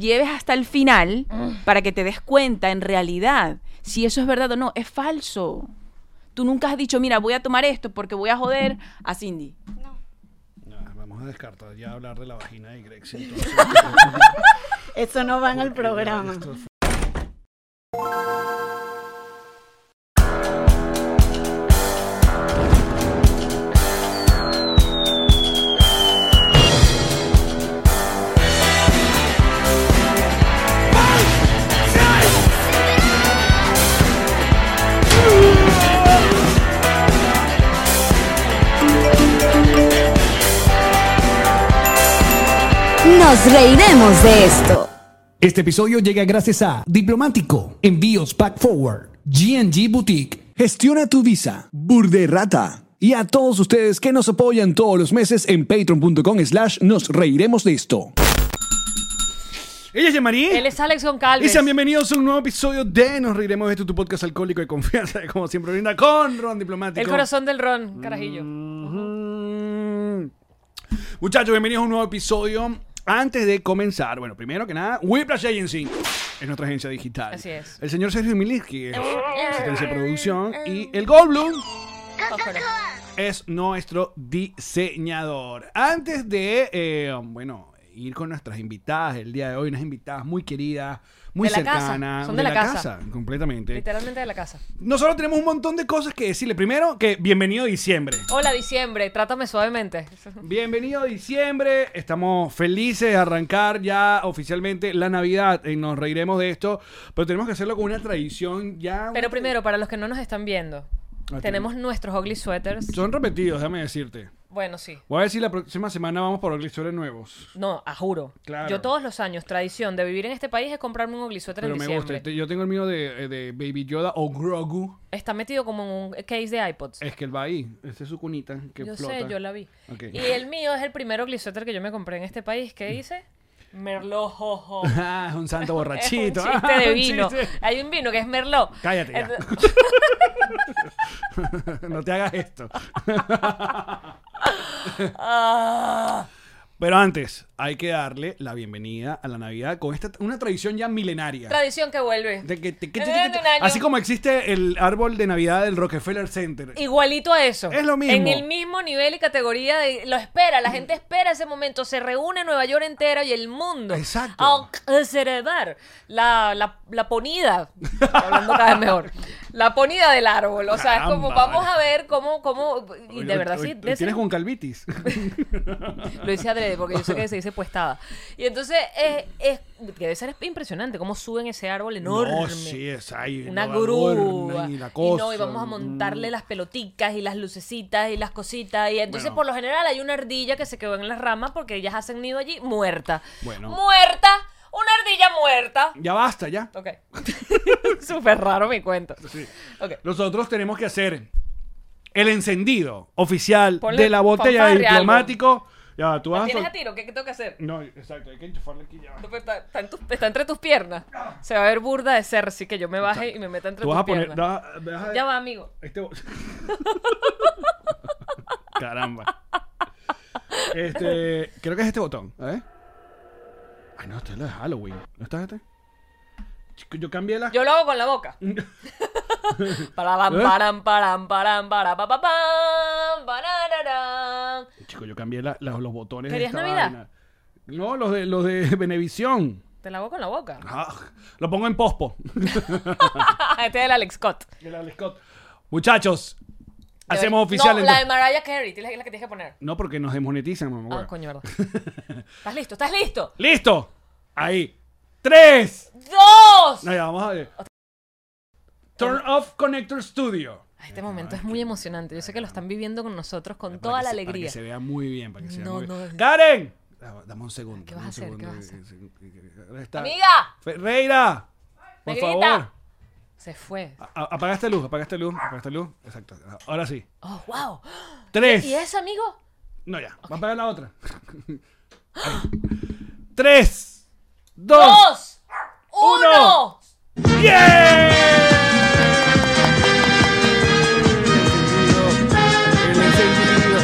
lleves hasta el final para que te des cuenta en realidad si eso es verdad o no. Es falso. Tú nunca has dicho, mira, voy a tomar esto porque voy a joder a Cindy. Ya, vamos a descartar ya hablar de la vagina de Greg. entonces, Eso no va en el programa. Nos reiremos de esto. Este episodio llega gracias a Diplomático, Envíos Pack Forward, GNG Boutique, Gestiona tu Visa, Burderrata y a todos ustedes que nos apoyan todos los meses en patreon.com slash nos reiremos de esto. Ella es Yamari. Él es Alex Y Goncalves. sean bienvenidos a un nuevo episodio de Nos Reiremos de esto, tu podcast alcohólico de confianza, como siempre brinda con Ron Diplomático. El corazón del ron, carajillo. Mm. Muchachos, bienvenidos a un nuevo episodio. Antes de comenzar, bueno, primero que nada, Whiplash Agency es nuestra agencia digital. Así es. El señor Sergio Miliski es asistencia de producción y el Goldblum es nuestro diseñador. Antes de, eh, bueno, ir con nuestras invitadas el día de hoy, unas invitadas muy queridas, muy De la casa, cercanas. son de la casa. completamente. Literalmente de la casa. Nosotros tenemos un montón de cosas que decirle. Primero, que bienvenido diciembre. Hola, diciembre. Trátame suavemente. Bienvenido a diciembre, estamos felices de arrancar ya oficialmente la Navidad y nos reiremos de esto, pero tenemos que hacerlo con una tradición ya... Pero primero, para los que no nos están viendo, tenemos nuestros ugly sweaters. Son repetidos, déjame decirte. Bueno, sí. Voy a ver si la próxima semana vamos por ugly nuevos. No, a juro. Claro. Yo todos los años, tradición de vivir en este país es comprarme un ugly sweater Pero en me diciembre. gusta. Yo tengo el mío de, de Baby Yoda o Grogu. Está metido como en un case de iPods. Es que él va ahí. Esta es su cunita que yo flota. sé, yo la vi. Ok. Y el mío es el primer ugly sweater que yo me compré en este país. ¿Qué dice? Merlot jojo. Ah, es un santo borrachito. Es un chiste Ah, de un vino. chiste. Hay un vino que es Merlot. Cállate ya. Entonces- no te hagas esto. Pero antes, hay que darle la bienvenida a la Navidad con esta una tradición ya milenaria. Tradición que vuelve. De que- te- que- En que- año. así como existe el árbol de Navidad del Rockefeller Center. Igualito a eso. Es lo mismo. En el mismo nivel y categoría de. Lo espera, la gente espera ese momento. Se reúne Nueva York entera y el mundo. Exacto. A celebrar la, la, la ponida. Hablando cada vez mejor. La ponida del árbol. O sea, es como vamos a ver cómo. cómo y de verdad hoy- sí. hoy Tienes con calvitis. Lo hice adrede porque yo sé que se dice puestada. Y entonces es, es- que debe ser impresionante cómo suben ese árbol enorme. No, sí, es ahí. Una adornan grúa. Y la Y cosa. no, y vamos a montarle las peloticas y las lucecitas y las cositas. Y entonces, Bueno. por lo general, hay una ardilla que se quedó en las ramas porque ellas hacen nido allí muerta. Bueno. ¡Muerta! ¡Una ardilla muerta! Ya basta, ya. Ok. Súper raro mi cuento. Sí. Ok. Nosotros tenemos que hacer el encendido oficial Ponle de la botella de algo. diplomático. Ya, tú vas a ¿Tienes a tiro? ¿Qué, qué tengo que hacer? No, exacto, hay que enchufarle aquí ya. No, Está, está en tus- está entre tus piernas. Se va a ver burda de ser, así que yo me baje y me meta entre Tú tus vas a poner. piernas. vas- vas a- Ya va, amigo. Este Caramba. Este, creo que es este botón, a Ay, no, este es la de Halloween. ¿No está este? Chico, Yo cambié la. Yo lo hago con la boca. Paralam, ¿Eh? param, param, param, para, pa, pa, pam, parararán. Chico, yo cambié la- la- los botones. de ¿Querías esta Navidad? vaina. No, los de los de Benevisión. Te la hago con la boca. Ah, lo pongo en pospo. este es el Alex Scott. El Alex Scott. Muchachos, hacemos oficial No, la de Mariah Carey, es la que tienes que poner. No, porque nos desmonetizan, mamá. Ah, coño, verdad. ¿Estás listo? ¿Estás listo? ¡Listo! Ahí. ¡Tres! ¡Dos! No, ya, vamos a ver. Turn off Connector Studio. Este momento es muy emocionante. Yo sé que lo están viviendo con nosotros con Para toda la se- Para alegría. que se vea muy bien, para que se vea No, muy bien. no. ¡Karen! Ah, Dame un segundo. ¿Qué vas a hacer? ¿Qué vas a hacer? ¿Dónde está? ¡Amiga! Ferreira, por Negrita. favor. Se fue. A- a- Apaga esta luz, apaga esta luz, apaga esta luz. Exacto. Ahora sí. Oh, wow. Tres. ¿Y ese amigo? No, ya. Va a apagar la otra. Tres. Dos. ¡Dos! Uno. ¡Uno! Encendido.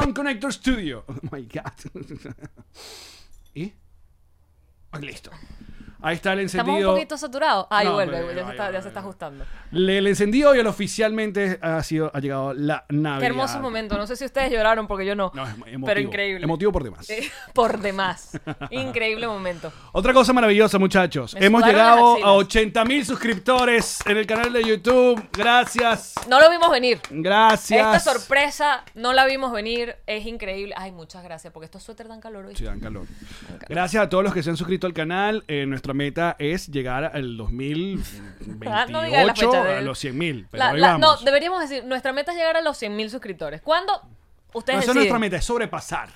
Non-Connector Studio. Oh my God. ¿Y? Ah, listo. Ahí está el Estamos un encendido. poquito saturados. Ahí No, vuelve, pero ya, se está, ya se está ajustando. Le- El encendido y el oficialmente ha sido ha llegado la Navidad. Qué hermoso momento. No sé si ustedes lloraron porque yo no. No, es emotivo. pero increíble. Emotivo por demás. Eh, Por demás. Increíble momento. Otra cosa maravillosa, muchachos. Me Hemos llegado a 80 mil suscriptores en el canal de YouTube. Gracias. No lo vimos venir. Gracias. Esta sorpresa no la vimos venir. Es increíble. Ay, muchas gracias. Porque estos suéteres dan calor hoy. Sí, dan calor. Gracias a todos los que se han suscrito al canal. Eh, nuestra meta es llegar al 2028 Ah, no la fecha a los 100 mil. No, deberíamos decir, nuestra meta es llegar a los 100 mil suscriptores. ¿Cuándo? No, Ustedes esa es nuestra meta, es sobrepasar.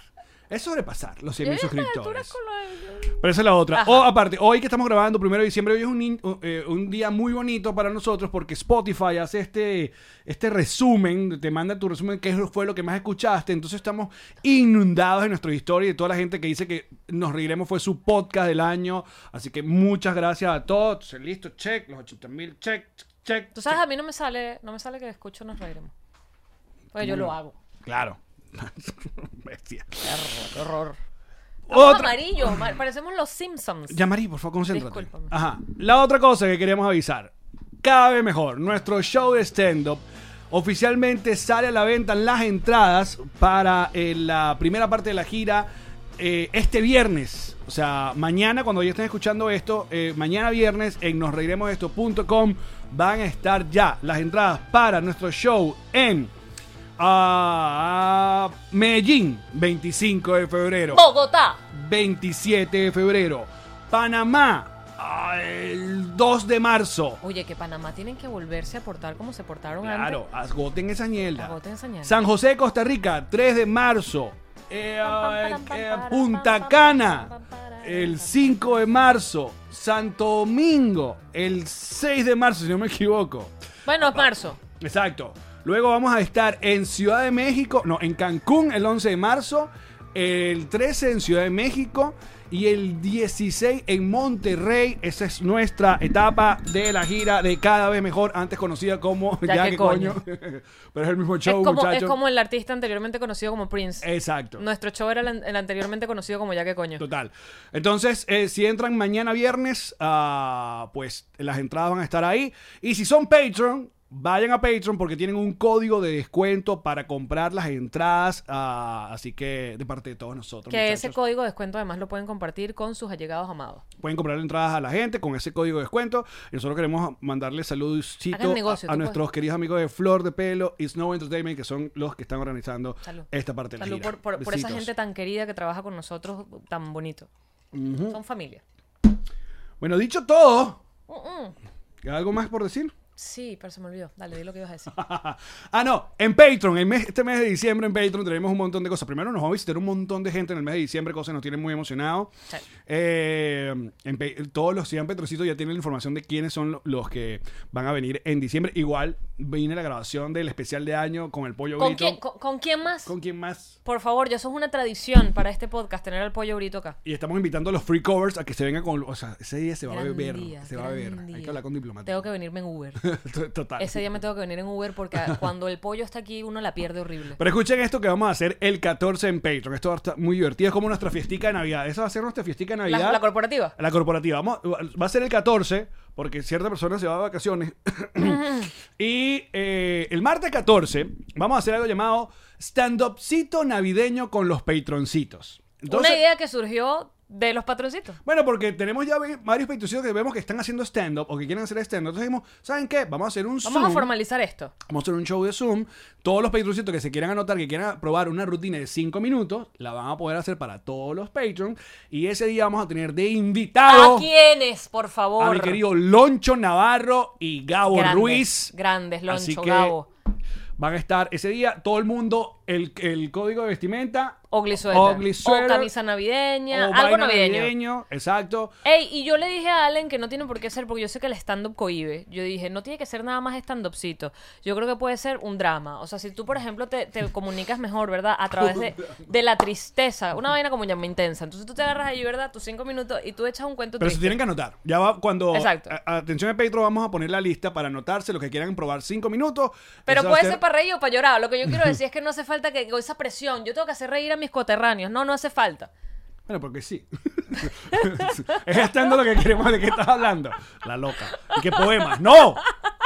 Es sobrepasar los 100 mil suscriptores. de- Pero esa es la otra. Ajá. O aparte, hoy que estamos grabando, primero de diciembre, hoy es un, eh, un día muy bonito para nosotros porque Spotify hace este, este resumen, te manda tu resumen, qué fue lo que más escuchaste. Entonces estamos inundados en nuestra historia y de toda la gente que dice que Nos Reiremos fue su podcast del año. Así que muchas gracias a todos. Listo, check, los 80 mil, check, check. Tú sabes, check. a mí no me sale, no me sale que escucho nos reiremos. Pues yo lo hago. Claro. Bestia. Qué horror. Amarillos, ma- parecemos los Simpsons. Yamari, por favor, concéntrate. Discúlpame. Ajá. La otra cosa que queríamos avisar. Cada vez mejor. Nuestro show de stand-up oficialmente sale a la venta las entradas para eh, la primera parte de la gira eh, este viernes. O sea, mañana, cuando ya estén escuchando esto, eh, mañana viernes en nosreiremosesto.com van a estar ya las entradas para nuestro show en ah, Medellín, 25 de febrero. Bogotá. 27 de febrero. Panamá, ah, el 2 de marzo. Oye, que Panamá tienen que volverse a portar como se portaron Claro, agoten esa mierda. Agoten esa ñelda. San José, Costa Rica, 3 de marzo. Eh, eh, eh, Punta Cana, el 5 de marzo. Santo Domingo, el 6 de marzo, si no me equivoco. antes. Bueno, es marzo. Exacto. Luego vamos a estar en Ciudad de México, no, en Cancún el 11 de marzo, el 13 en Ciudad de México y el 16 en Monterrey. Esa es nuestra etapa de la gira de cada vez mejor, antes conocida como Ya que que coño. Pero es el mismo show, es, como, es como el artista anteriormente conocido como Prince. Exacto. Nuestro show era el, el anteriormente conocido como Ya que coño. Total. Entonces, eh, si entran mañana viernes, ah, pues las entradas van a estar ahí. Y si son Patreon, vayan a Patreon porque tienen un código de descuento para comprar las entradas. ah, así que de parte de todos nosotros. Que ese código de descuento además lo pueden compartir con sus allegados amados. pueden comprar entradas a la gente con ese código de descuento. Y nosotros queremos mandarle saludos a, a nuestros queridos amigos de Flor de Pelo y Snow Entertainment, que son los que están organizando Salud. esta parte de la Salud gira. por, por- por esa gente tan querida que trabaja con nosotros, tan bonito. Son familia. Bueno, dicho todo, mm. ¿algo más por decir? Sí, pero se me olvidó. Dale, di lo que ibas a decir. ah, no, en Patreon, en mes- este mes de diciembre en Patreon tenemos un montón de cosas. Primero nos va a visitar un montón de gente en el mes de diciembre, cosas que nos tienen muy emocionados. Sí. Eh, en todos los 100 Petrocitos ya tienen la información de quiénes son lo- los que van a venir en diciembre. Igual viene la grabación del especial de año con el pollo ¿Con grito. quién, con, con quién más? ¿Con quién más? Por favor, ya eso es una tradición para este podcast, tener al pollo brito acá. Y estamos invitando a los free covers a que se vengan con... O sea, ese día se va Gran a beber. día, se va a beber. Hay que hablar con diplomático. Tengo que venirme en Uber. Total. Ese día me tengo que venir en Uber porque cuando el pollo está aquí uno la pierde horrible. Pero escuchen esto que vamos a hacer el 14 en Patreon. Esto va a estar muy divertido. Es como nuestra fiestica de Navidad. Esa va a ser nuestra fiestica de Navidad. La, la corporativa. La corporativa. Vamos, va a ser el 14, porque cierta persona se va de vacaciones. y eh, el martes 14 vamos a hacer algo llamado stand-upcito navideño con los patroncitos. Entonces, una idea que surgió de los patroncitos. Bueno, porque tenemos ya varios patrocitos que vemos que están haciendo stand-up o que quieren hacer stand-up. Entonces dijimos, ¿saben qué? Vamos a hacer un Vamos Zoom. a formalizar esto. Vamos a hacer un show de Zoom. Todos los patroncitos que se quieran anotar, que quieran probar una rutina de 5 minutos, la van a poder hacer para todos los patrons. Y ese día vamos a tener de invitado ¿A quiénes, por favor? a mi querido Loncho Navarro y Gabo Grandes, Ruiz. Grandes, Loncho, Así que Gabo. Van a estar ese día, todo el mundo, el, el código de vestimenta. Ugly sweater. Ugly sweater. O camisa navideña. o algo vaina navideño. Exacto. Ey, y yo le dije a Allen que no tiene por qué ser, porque yo sé que el stand-up cohibe. Yo dije, no tiene que ser nada más stand-upcito. Yo creo que puede ser un drama. O sea, si tú, por ejemplo, te, te comunicas mejor, ¿verdad? A través de, de la tristeza. Una vaina como llama intensa. Entonces tú te agarras ahí, ¿verdad? Tus cinco minutos y tú echas un cuento Pero se tienen que anotar. Ya va cuando. Exacto. a- atención Petro, vamos a poner la lista para anotarse los que quieran probar 5 minutos. Pero Eso puede ser para reír o para llorar. Lo que yo quiero decir es que no hace falta que con esa presión. Yo tengo que hacer reír a mis coterráneos. No, no hace falta. Bueno, porque sí. es estando lo que queremos de qué estás hablando. La loca. Y que poemas. ¡No!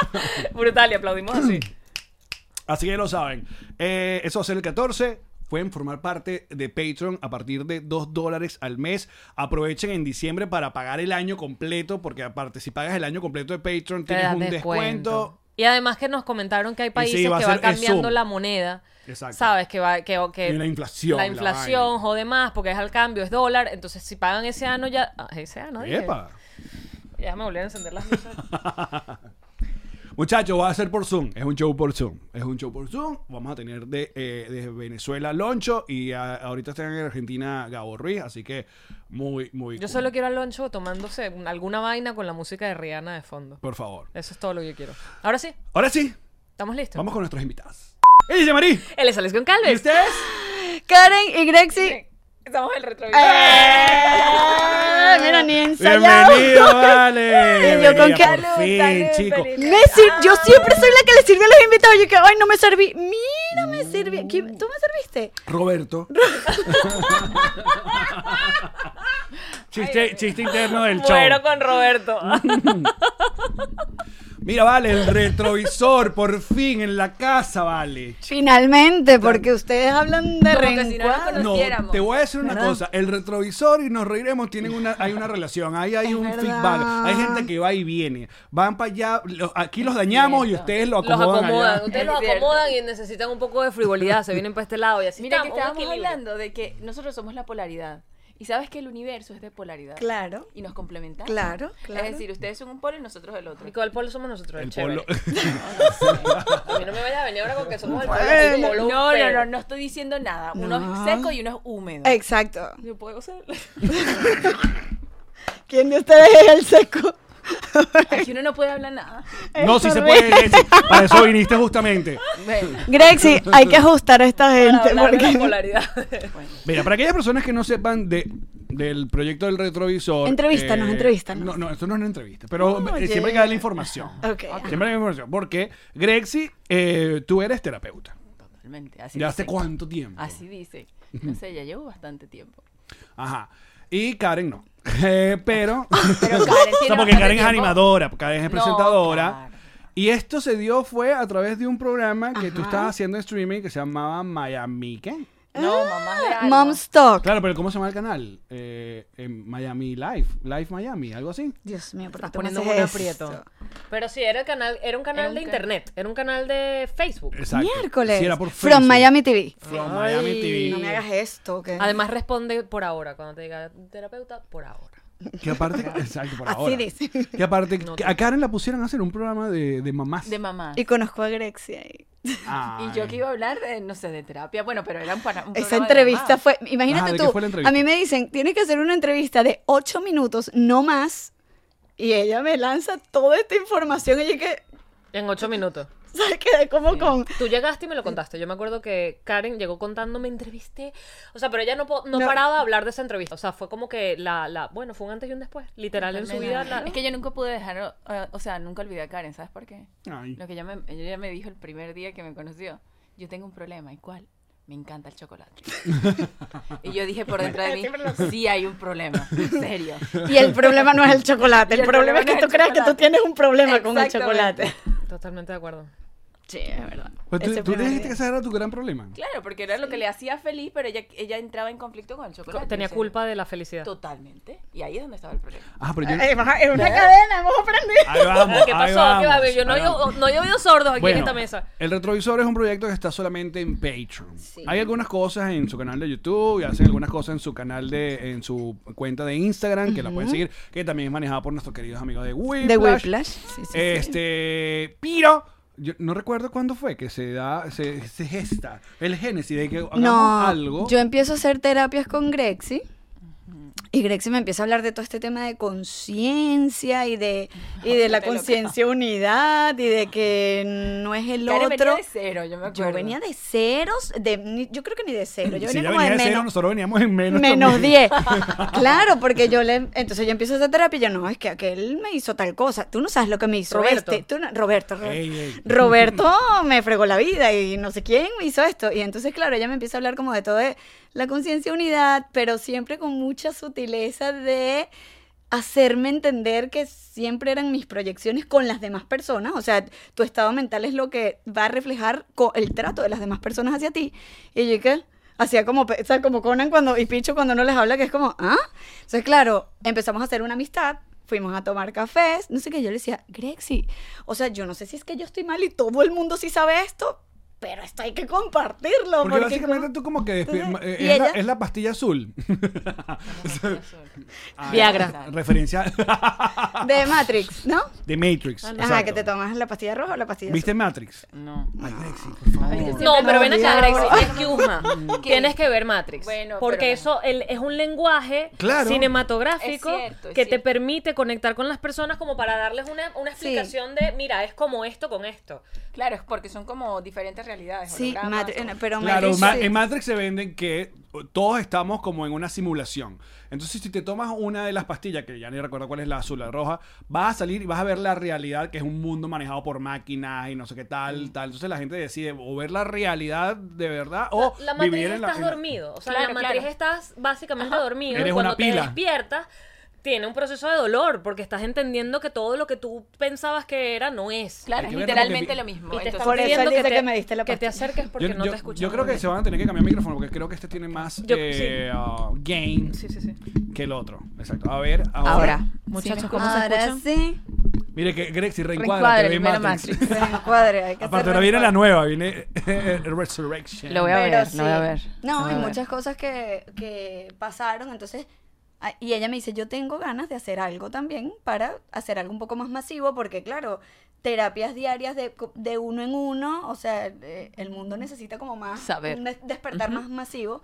Brutal, y aplaudimos así. Así que lo saben. Eh, eso va a ser el 14. Pueden formar parte de Patreon a partir de 2 dólares al mes. Aprovechen en diciembre para pagar el año completo, porque aparte, si pagas el año completo de Patreon, tienes un descuento. Y además que nos comentaron que hay países sí, va que el cambiando la moneda. Exacto. ¿Sabes? Que va, que, que Y la inflación, La la inflación vaina. jode más porque es al cambio, es dólar. Entonces, si pagan ese año ya. ah, ese año, dije. ¡Epa! Ya me volvieron a encender las luces. Muchachos, va a ser por Zoom. Es un show por Zoom. Es un show por Zoom. Vamos a tener de, eh, de Venezuela Loncho y a- ahorita están en Argentina Gabo Ruiz. Así que muy, muy. Yo cool. solo quiero a Loncho tomándose alguna vaina con la música de Rihanna de fondo. Por favor. Eso es todo lo que yo quiero. Ahora sí, Ahora sí, ¿estamos listos? vamos con nuestros invitados. ¡Ella es Marí! Él es Alex ¿Y Goncalves. ustedes? Karen y Grexy. Estamos en el retrovisor. ¡Eh! Mira, ni ensayado. ¡Bienvenido, vale! Y yo con qué- por fin, chico. Me sir- yo siempre soy la que le sirve a los invitados. Yo que, ay, no me serví. Mira, me sirví. ¿Quién- ¿Tú me serviste? Roberto. chiste, chiste interno del show. Muero con Roberto. Mira, vale, el retrovisor, por fin, en la casa, vale. Finalmente, porque ustedes hablan de que si no reencuadro. Te voy a decir una ¿Verdad? cosa. El retrovisor y nos reiremos tienen una, hay una relación, ahí hay Es un verdad. feedback. Hay gente que va y viene. Van para allá, los- aquí los dañamos y ustedes lo Los acomodan. acomodan. allá. Ustedes Es los acomodan y necesitan un poco de frivolidad. Se vienen para este lado y así Mira que estamos, un estábamos equilibrio. hablando de que nosotros somos la polaridad. Y sabes que el universo es de polaridad. Claro. Y nos complementamos. Claro, claro. Es decir, ustedes son un polo y nosotros el otro. ¿Y cuál polo somos nosotros? El, El chévere. polo. A mí no me vaya a venir ahora con que somos el polo, Bueno. el polo No, no, no, no estoy diciendo nada. Uno No. es seco y uno es húmedo. Exacto. Yo puedo ser. ¿Quién de ustedes es el seco? Aquí uno no puede hablar nada. No, si se puede. Para eso viniste justamente. Bueno, Grexy, hay que ajustar a esta Para gente. de la polaridad. Mira, para aquellas personas que no sepan de, del proyecto del retrovisor. Entrevístanos, entrevístanos. No, no, esto no es una entrevista, pero No, eh, siempre hay que dar la información. Ok. Siempre hay información. Porque, Grexy, eh, tú eres terapeuta. totalmente. Así ¿Ya hace dice. cuánto tiempo? Así dice. No sé, ya llevo bastante tiempo. Ajá. Y Karen no. Eh, pero. Pero Karen o tiene sea, porque Karen es tiempo. animadora, Karen es No, presentadora. claro. Y esto se dio fue a través de un programa que tú Ajá. estabas haciendo en streaming que se llamaba Miami, ¿qué? No, mamá de algo. Mom's Talk. Claro, pero ¿cómo se llama el canal? Eh, en Miami Live, Live Miami, algo así. Dios mío, ¿por qué Estás poniendo un aprieto. Pero sí, era, el canal, era un canal Era un de internet. Era un canal de Facebook. Exacto. Miércoles. Sí, era por From Facebook. Miami TV. From Miami TV. No me hagas esto. Además responde por ahora. Cuando te diga terapeuta, por ahora. Que aparte, exacto, por Así ahora. dice. Que aparte, No que te- a Karen la pusieron a hacer un programa de, de mamás. De mamá. Y conozco a Grexy ahí. Ay. Y yo que iba a hablar de, no sé, de terapia. Bueno, pero era un, para, un Esa de entrevista fue, imagínate Ajá, ¿de qué tú, fue la entrevista? a mí me dicen, tienes que hacer una entrevista de ocho minutos, no más, y ella me lanza toda esta información y yo que, En ocho minutos. ¿sabes? Quedé como con... Tú llegaste y me lo contaste. Yo me acuerdo que Karen llegó contando, me entrevisté. O sea, pero ella no, no, No. paraba de hablar de esa entrevista. O sea, fue como que la, la. Bueno, fue un antes y un después. Literal en su vida. la- Es que yo nunca pude dejar, o sea, nunca olvidé a Karen, ¿sabes por qué? Ay. Lo que ella me, ella me dijo el primer día que me conoció. Yo tengo un problema, ¿y cuál? Me encanta el chocolate. y yo dije por dentro de mí, sí hay un problema, en serio. Y el problema no es el chocolate, el, el problema problema es que no tú creas que tú tienes un problema con el chocolate. Totalmente de acuerdo. Sí, es verdad. Pues tú, ese tú primer dijiste día. que ese era tu gran problema. Claro, porque era lo que le hacía feliz, pero ella, ella entraba en conflicto con el chocolate. Tenía o sea, culpa de la felicidad. Totalmente. Y ahí es donde estaba el problema. Ah, pero yo... Eh, baja- Es una cadena, hemos aprendido. Ahí vamos, ¿Qué ahí pasó? ¿Qué va? Yo no oído- no he oído sordos aquí Bueno, en esta mesa. El retrovisor es un proyecto que está solamente en Patreon. Sí. Hay algunas cosas en su canal de YouTube y hacen algunas cosas en su canal de, en su cuenta de Instagram que la pueden seguir, que también es manejada por nuestros queridos amigos de Whiplash. De Whiplash. Sí, sí, sí. Este, pero yo no recuerdo cuándo fue que se da, se, se gesta el génesis de que hagamos No, algo. yo empiezo a hacer terapias con Grexi. Y Grexi me empieza a hablar de todo este tema de conciencia y de, y de la conciencia unidad y de que no es el Karen venía otro. de cero, yo me acuerdo. Yo venía de ceros, de, yo creo que ni de cero, yo si venía como venía de de cero, nosotros veníamos en menos. menos también. 10. claro, porque yo le. Entonces yo empiezo a hacer terapia y yo, no, es que aquel me hizo tal cosa. Tú no sabes lo que me hizo Roberto. este. Tú no- Roberto, Roberto. Roberto me fregó la vida y no sé quién me hizo esto. Y entonces, claro, ella me empieza a hablar como de todo de la conciencia unidad, pero siempre con mucha sutileza de hacerme entender que siempre eran mis proyecciones con las demás personas. O sea, tu estado mental es lo que va a reflejar el trato de las demás personas hacia ti. Y yo que hacía como, o como Conan cuando, y Picho cuando no les habla, que es como, ¿ah? Entonces, claro, empezamos a hacer una amistad. Fuimos a tomar cafés, no sé qué, yo le decía, Grexi, o sea, yo no sé si es que yo estoy mal y todo el mundo sí sabe esto, pero esto hay que compartirlo. Porque porque básicamente como- tú como que Entonces, eh, ¿y es, la, es la pastilla azul. Ah, Viagra. Referencia De Matrix, ¿no? de Matrix. Ajá, exacto. que te tomas la pastilla roja o la pastilla ¿Viste azul. Matrix? No. Ay, por favor. No, pero ven acá. Grexi, excuse Tienes que ver Matrix. Bueno, porque pero- eso el- es un lenguaje Claro. cinematográfico Es cierto, es que te permite conectar con las personas como para darles una, una Sí. explicación de, mira, es como esto con esto. Claro, es porque son como diferentes realidades. Sí, o- pero Claro, Matrix, Ma- sí. en Matrix se venden que todos estamos como en una simulación. Entonces, si te tomas una de las pastillas, que ya ni recuerdo cuál es la azul, la roja, vas a salir y vas a ver la realidad, que es un mundo manejado por máquinas y no sé qué Mm. tal, tal. Entonces la gente decide o ver la realidad de verdad o la matriz vivir en la... estás en la- dormido. O sea, Claro, en la matriz claro. estás básicamente dormido. Eres y cuando una te pila. despiertas, tiene un proceso de dolor porque estás entendiendo que todo lo que tú pensabas que era no es. Claro, es que literalmente lo mismo. Y te Entonces, están Por eso pidiendo él dice te, que me diste la que te acerques porque Yo, no yo- te escuchas. yo creo que se van a tener que cambiar el micrófono porque creo que este tiene más Yo- eh, uh, gain Sí, sí, sí. que el otro. Exacto. A ver, ahora. Ahora, Muchachos, ¿sí me ¿cómo se escuchan? Ahora escuchan? sí. Mire que Grexi reencuadra, Reencuadre, que ve primero Matrix. Matrix. Se encuadre, hay que Aparte, ahora viene la nueva, viene eh, Resurrection. Lo voy a Pero ver, sí. lo voy a ver. No, hay muchas cosas que, que pasaron, entonces... ah, Y ella me dice, yo tengo ganas de hacer algo también para hacer algo un poco más masivo, porque claro, terapias diarias de, de uno en uno, o sea, eh, el mundo necesita como más... Saber. Un des- despertar más masivo.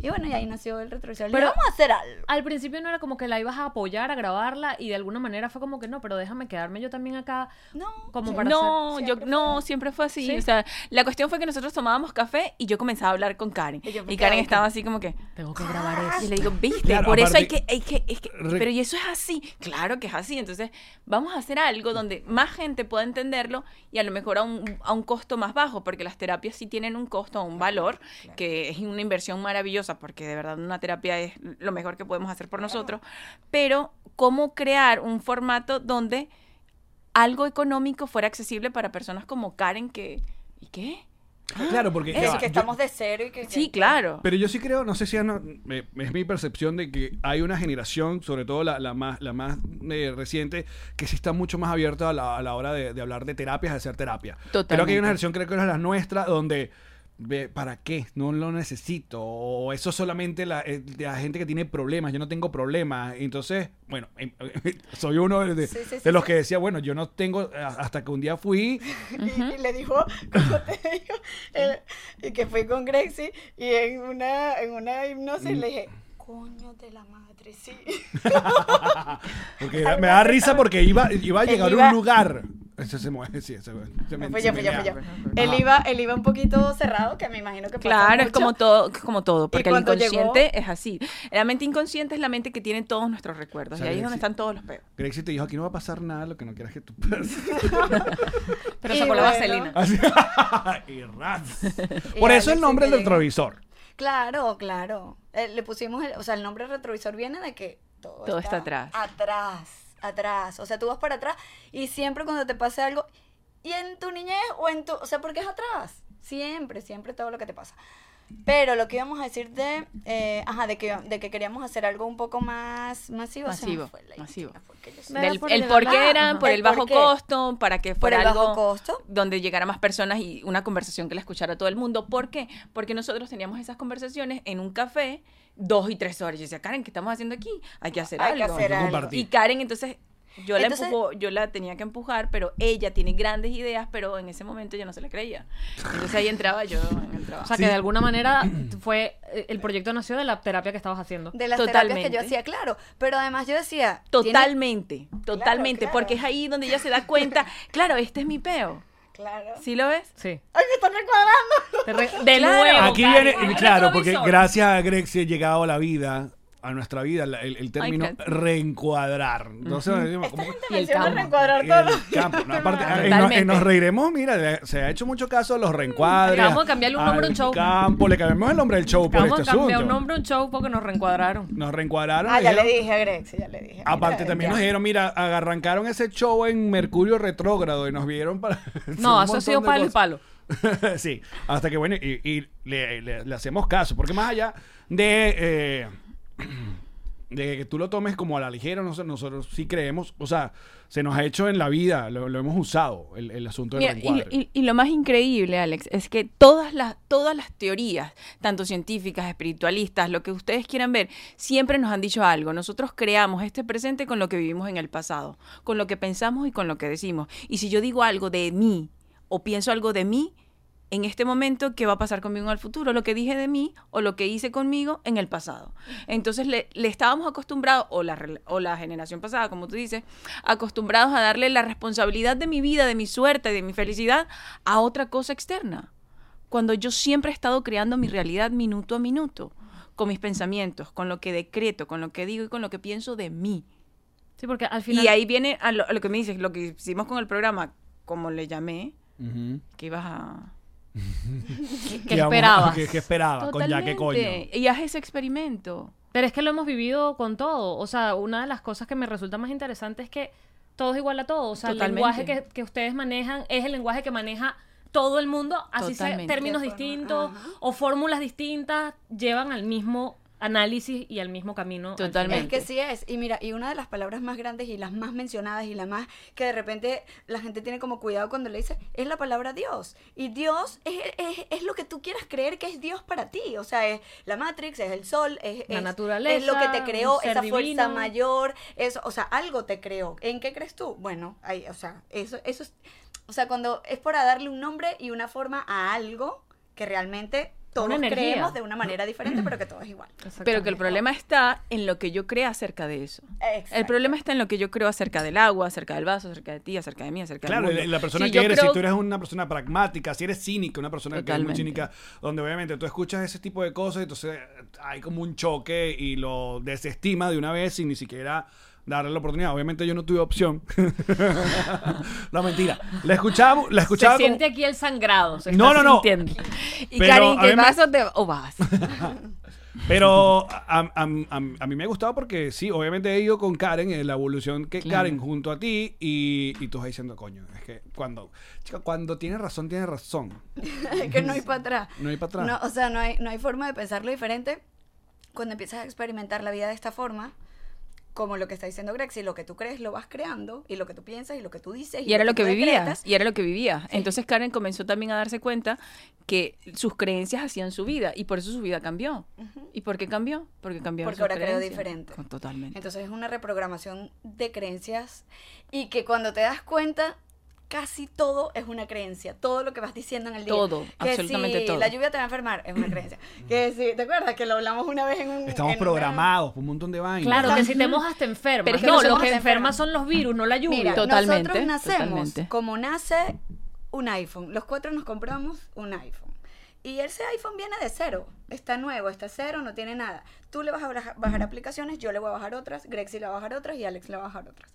Y bueno, y ahí nació el retrovisor. Pero- vamos a hacer algo. Al principio no era como que la ibas a apoyar, a grabarla, y de alguna manera fue como que no, pero déjame quedarme yo también acá. No, Como sí. para No, hacer- yo siempre no, fue- siempre fue así. ¿Sí? O sea, la cuestión fue que nosotros tomábamos café y yo comenzaba a hablar con Karen. Y yo Y Karen quedaba estaba así como que, Tengo que grabar eso. y le digo, viste, Claro, por eso hay aparte- que, hay que, es que- Re- pero y eso es así, claro que es así. Entonces, vamos a hacer algo donde más gente pueda entenderlo y a lo mejor a un, a un costo más bajo, porque las terapias sí tienen un costo, un valor, que es una inversión maravillosa, porque de verdad una terapia es lo mejor que podemos hacer por nosotros. Pero, ¿cómo crear un formato donde algo económico fuera accesible para personas como Karen que... ¿Y qué? Claro, porque. va, que yo- estamos de cero y que... Sí, claro. pero yo sí creo, no sé si es, no- es mi percepción de que hay una generación, sobre todo la, la más, la más eh, reciente, que sí está mucho más abierta a la, a la hora de, de hablar de terapias, de hacer terapia. Pero que hay Totalmente. una generación, creo que es la nuestra, donde. ¿Para qué? No lo necesito. O eso solamente la, eh, la gente que tiene problemas. Yo no tengo problemas. Entonces, bueno, em, soy uno de, Sí, sí, los que decía, bueno, yo no tengo. Hasta que un día fui y, y le dijo, como te digo, el- y que fui con Grexi y en una, en una hipnosis le dije, coño de la madre, sí. Porque me da risa porque iba, iba a llegar a un lugar. Ese se mueve, sí, se, se me- yo. Él iba, él iba un poquito cerrado, que me imagino que pasa Claro, es como todo, es como todo, porque el inconsciente llegó- es así. La mente inconsciente es la mente que tiene todos nuestros recuerdos O sea, y ahí es donde están todos los peos. Grexi te dijo, aquí no va a pasar nada, lo que no quieras que tú Pero Y sacó la vaselina. Así. y ras. Y Por eso el nombre del retrovisor. Claro, claro. Eh, le pusimos, el, o sea, el nombre retrovisor viene de que todo, Todo está atrás. Atrás, atrás. O sea, tú vas para atrás y siempre cuando te pase algo, y en tu niñez o en tu, o sea, porque es atrás. Siempre, siempre todo lo que te pasa. Pero lo que íbamos a decir de, eh, ajá, de que, de que queríamos hacer algo un poco más masivo. Masivo, fue la masivo. Del- por el el por qué era ajá. por El bajo costo, para que Por fuera el bajo algo costo. donde llegara más personas y una conversación que la escuchara todo el mundo. ¿Por qué? Porque nosotros teníamos esas conversaciones en un café dos y tres horas. Yo decía, Karen, ¿qué estamos haciendo aquí? Hay que hacer Hay que algo. hacer algo. Y Karen, entonces, yo la Entonces- empujo, yo la tenía que empujar, pero ella tiene grandes ideas, pero en ese momento yo no se la creía. Entonces ahí entraba yo en el O trabajo. sea, que de alguna manera fue. eh, El proyecto nació de la terapia que estabas haciendo. De las terapias que Totalmente. yo hacía, claro. Pero además yo decía... tiene- Totalmente, totalmente, claro. porque es ahí donde ella se da cuenta, claro, este es mi peo. Claro. ¿Sí lo ves? Sí. ¡Ay, me están recuadrando! Re- De Claro. nuevo. Aquí viene, claro, porque gracias a Greg se ha llegado a la vida, a nuestra vida, la- el, el término Ay, reencuadrar. Entonces, decimos, ¿cómo que- Y el Menciona campo. reencuadrar todo. el campo, ¿no? Aparte, en, Totalmente. en nos reiremos, mira, le- se ha hecho mucho caso a los reencuadres. Vamos a cambiarle un nombre a un show. campo, le cambiamos el nombre del show por Vamos este a cambiar asunto. un nombre a un show porque nos reencuadraron. Nos reencuadraron. Ah, ya le dije a Greg, sí, ya le dije. Aparte Mira, también ya. nos dijeron, mira, arrancaron ese show en Mercurio retrógrado y nos vieron para... No, eso ha sido palo y palo. sí, hasta que bueno, y, y le, le- le hacemos caso, porque más allá de, eh, de que tú lo tomes como a la ligera, nosotros, nosotros sí creemos, o sea, se nos ha hecho en la vida, lo, lo hemos usado, el, el asunto del Mira, y, y- y lo más increíble, Alex, es que todas las, todas las teorías, tanto científicas, espiritualistas, lo que ustedes quieran ver, siempre nos han dicho algo. Nosotros creamos este presente con lo que vivimos en el pasado, con lo que pensamos y con lo que decimos. Y si yo digo algo de mí o pienso algo de mí, en este momento, ¿qué va a pasar conmigo en el futuro? Lo que dije de mí o lo que hice conmigo en el pasado. Entonces le, le estábamos acostumbrados, o la, o la generación pasada, como tú dices, acostumbrados a darle la responsabilidad de mi vida, de mi suerte, de mi felicidad a otra cosa externa. Cuando yo siempre he estado creando mi realidad minuto a minuto, con mis pensamientos, con lo que decreto, con lo que digo y con lo que pienso de mí. Sí, porque al final. Y ahí viene a lo, a lo que me dices, lo que hicimos con el programa, como le llamé, que ibas a... ¿Qué Y vamos- esperabas? ¿Qué, qué esperaba? Con ya qué coño. Y haz ese experimento. Pero es que lo hemos vivido con todo. O sea, una de las cosas que me resulta más interesante es que todo es igual a todo. O sea, Totalmente. el lenguaje que, que ustedes manejan es el lenguaje que maneja todo el mundo, así sea términos distintos ajá. o fórmulas distintas, llevan al mismo análisis y al mismo camino. al Totalmente. Es que sí es. Y mira, y una de las palabras más grandes y las más mencionadas y la más que de repente la gente tiene como cuidado cuando le dice, es la palabra Dios. Y Dios es, es, es lo que tú quieras creer que es Dios para ti. O sea, es la Matrix, es el sol, es, La es- naturaleza, es lo que te creó, esa fuerza divino. mayor, eso, o sea, algo te creó. ¿En qué crees tú? Bueno, ahí, o sea, eso, eso es, o sea, cuando es para darle un nombre y una forma a algo que realmente todos Una energía. creemos de una manera diferente, pero que todo es igual. Pero que el problema está en lo que yo creo acerca de eso. El problema está en lo que yo creo acerca del agua, acerca del vaso, acerca de ti, acerca de mí, acerca Claro, del la, mundo. la persona Si que eres, creo- si tú eres una persona pragmática, si eres cínica, una persona que es muy Totalmente. cínica, donde obviamente tú escuchas ese tipo de cosas, entonces hay como un choque y lo desestima de una vez sin ni siquiera darle la oportunidad. Obviamente yo no tuve opción. no, mentira. La escuchamos, la escuchaba se como- siente aquí el sangrado. se No, está no, no. sintiendo. Y Pero Karen, a ¿qué mí me- vaso te o vas? Pero a, a- a- a mí me ha gustado porque sí, obviamente he ido con Karen en la evolución que Claro. Karen junto a ti y, y tú vas diciendo, coño, es que cuando, chica, cuando tienes razón, tienes razón. Es que no hay para atrás. No hay para atrás. No, o sea, no hay, no hay forma de pensarlo diferente cuando empiezas a experimentar la vida de esta forma, como lo que está diciendo Greg, si lo que tú crees lo vas creando, y lo que tú piensas, y lo que tú dices, Y era lo que tú vivía, decretas, y era lo que vivía. Entonces Karen comenzó también a darse cuenta que sus creencias hacían su vida y por eso su vida cambió. ¿Y por qué cambió? Porque cambió Porque ahora creo diferente. Totalmente. Entonces es una reprogramación de creencias y que cuando te das cuenta, casi todo es una creencia. Todo lo que vas diciendo en el día. Todo, que absolutamente si todo. la lluvia te va a enfermar, es una creencia. que si, ¿te acuerdas que lo hablamos una vez en un... Estamos en una- programados por un montón de vainas. Claro, que si te mojas te enfermas. Pero es que no, lo que enferma son los virus, no la lluvia. Mira, Totalmente, nosotros nacemos totalmente. como nace un iPhone. Los cuatro nos compramos un iPhone. Y ese iPhone viene de cero. Está nuevo, está cero, no tiene nada. Tú le vas a baja- bajar aplicaciones, yo le voy a bajar otras, Greg sí le va a bajar otras y Alex le va a bajar otras.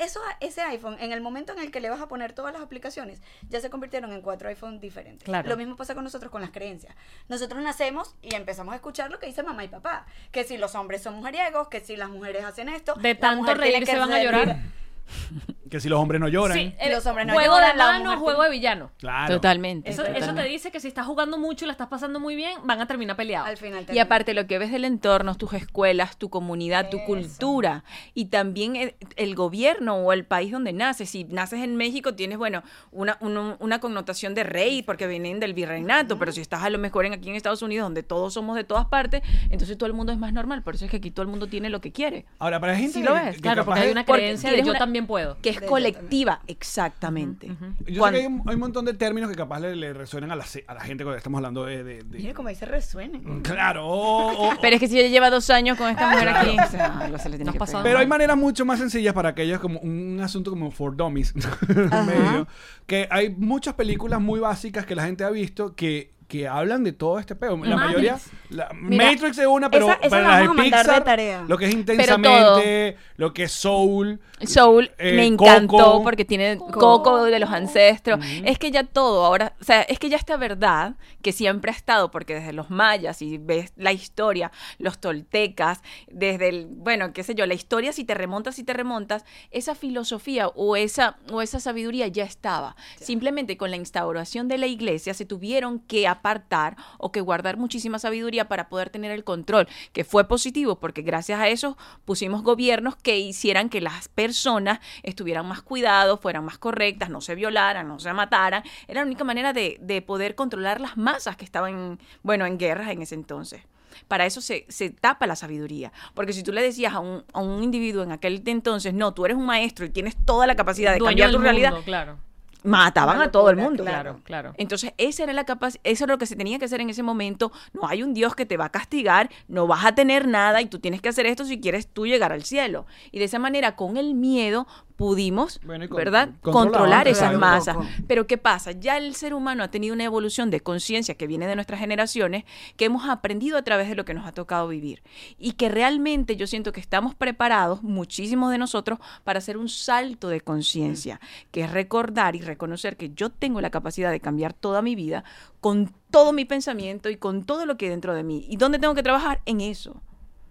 Eso, ese iPhone, en el momento en el que le vas a poner todas las aplicaciones, ya se convirtieron en cuatro iPhones diferentes. Claro. Lo mismo pasa con nosotros con las creencias. Nosotros nacemos y empezamos a escuchar lo que dice mamá y papá. Que si los hombres son mujeriegos, que si las mujeres hacen esto. De tanto reír que se van a llorar. Que si los hombres no lloran. Sí, el Los hombres no juego lloran, de la mano, mujer juego de villano. Claro. Totalmente. Eso, eso te totalmente. dice que si estás jugando mucho y la estás pasando muy bien, van a terminar peleados. Al final Y aparte lo que ves del entorno, tus escuelas, tu comunidad, tu cultura y también el, el gobierno o el país donde naces. Si naces en México tienes, bueno, una, una, una connotación de rey porque vienen del virreinato, pero si estás a lo mejor en, aquí en Estados Unidos donde todos somos de todas partes, entonces todo el mundo es más normal. Por eso es que aquí todo el mundo tiene lo que quiere. Ahora, para gente Sí que- lo ves, que Claro, capaz porque hay de- una porque creencia de tienes yo una- también puedo. Que es De colectiva, exactamente. Yo Cuando- sé que hay, un- hay un montón de términos que capaz le, le resuenan a la, a la gente cuando estamos hablando de... de- de- Mira cómo ahí se resuena. Claro. Pero es que si ella lleva dos años con esta mujer aquí, o sea, algo se le tiene que. Pero hay maneras mucho más sencillas para aquellos como un asunto como for dummies medio, que hay muchas películas muy básicas que la gente ha visto que que hablan de todo este peo. La Matrix. mayoría la- Mira, Matrix es una, pero esa- esa para la las de vamos a mandar de Pixar, tarea. lo que es intensamente, lo que es Soul, Soul Eh, me encantó Coco. porque tiene Coco de los ancestros. Es que ya todo ahora, o sea, es que ya esta verdad que siempre ha estado, porque desde los mayas y ves la historia, los toltecas, desde el, bueno, qué sé yo, la historia, si te remontas, si te remontas, esa filosofía o esa, o esa sabiduría ya estaba. Simplemente con la instauración de la iglesia se tuvieron que apartar o que guardar muchísima sabiduría para poder tener el control, que fue positivo porque gracias a eso pusimos gobiernos que hicieran que las personas estuvieran más cuidados, fueran más correctas, no se violaran, no se mataran. Era la única manera de, de poder controlar las masas que estaban, bueno, en guerras en ese entonces. Para eso se, se tapa la sabiduría. Porque si tú le decías a un, a un individuo en aquel entonces, no, tú eres un maestro y tienes toda la capacidad de Dueño cambiar tu realidad, claro. Mataban a todo el mundo. Claro, claro. Entonces, esa era la capac- eso era lo que se tenía que hacer en ese momento. No hay un Dios que te va a castigar, no vas a tener nada y tú tienes que hacer esto si quieres tú llegar al cielo. Y de esa manera, con el miedo, pudimos, Bueno, y con- ¿verdad? Controlar esas masas. Pero ¿qué pasa? Ya el ser humano ha tenido una evolución de conciencia que viene de nuestras generaciones, que hemos aprendido a través de lo que nos ha tocado vivir. Y que realmente yo siento que estamos preparados, muchísimos de nosotros, para hacer un salto de conciencia, que es recordar y reconocer que yo tengo la capacidad de cambiar toda mi vida con todo mi pensamiento y con todo lo que hay dentro de mí. ¿Y dónde tengo que trabajar? En eso,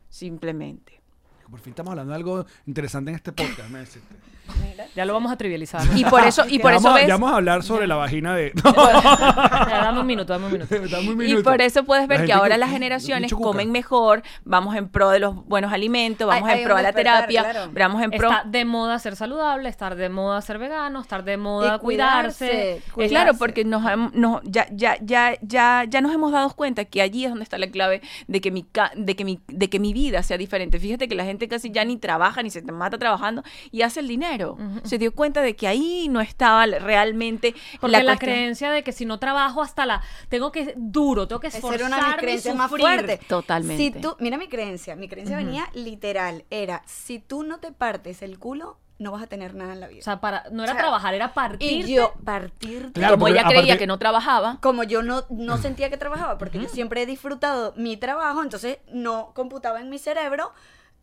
simplemente. Por fin estamos hablando de algo interesante en este podcast. me decís. Ya lo vamos a trivializar. Y por eso, y por ya, eso vamos, a- ves... ya vamos a hablar sobre la vagina de... Ya, dame un minuto, dame un minuto. Dame un Y por eso puedes La ver que ahora que- las generaciones comen mejor, vamos en pro de los buenos alimentos, vamos en pro de la despertar, terapia, claro. vamos en pro... Está de moda ser saludable, estar de moda ser vegano, estar de moda cuidarse. cuidarse. Claro, porque nos, nos- ya, ya, ya, ya, ya nos hemos dado cuenta que allí es donde está la clave de que, mi, ca- de, que mi, de que mi vida sea diferente. Fíjate que la gente casi ya ni trabaja, ni se te mata trabajando y hace el dinero. Se dio cuenta de que ahí no estaba realmente Porque la, creencia de que si no trabajo hasta la... Tengo que... Duro, tengo que Esa esforzarme era una y creencias más fuertes. Totalmente. Si tú, mira mi creencia, mi creencia venía literal, era, si tú no te partes el culo, no vas a tener nada en la vida. O sea, para, no era O sea, trabajar, era partir. y yo partir Claro, como porque ella creía que no trabajaba, como yo no, no sentía que trabajaba, porque yo siempre he disfrutado mi trabajo, entonces no computaba en mi cerebro,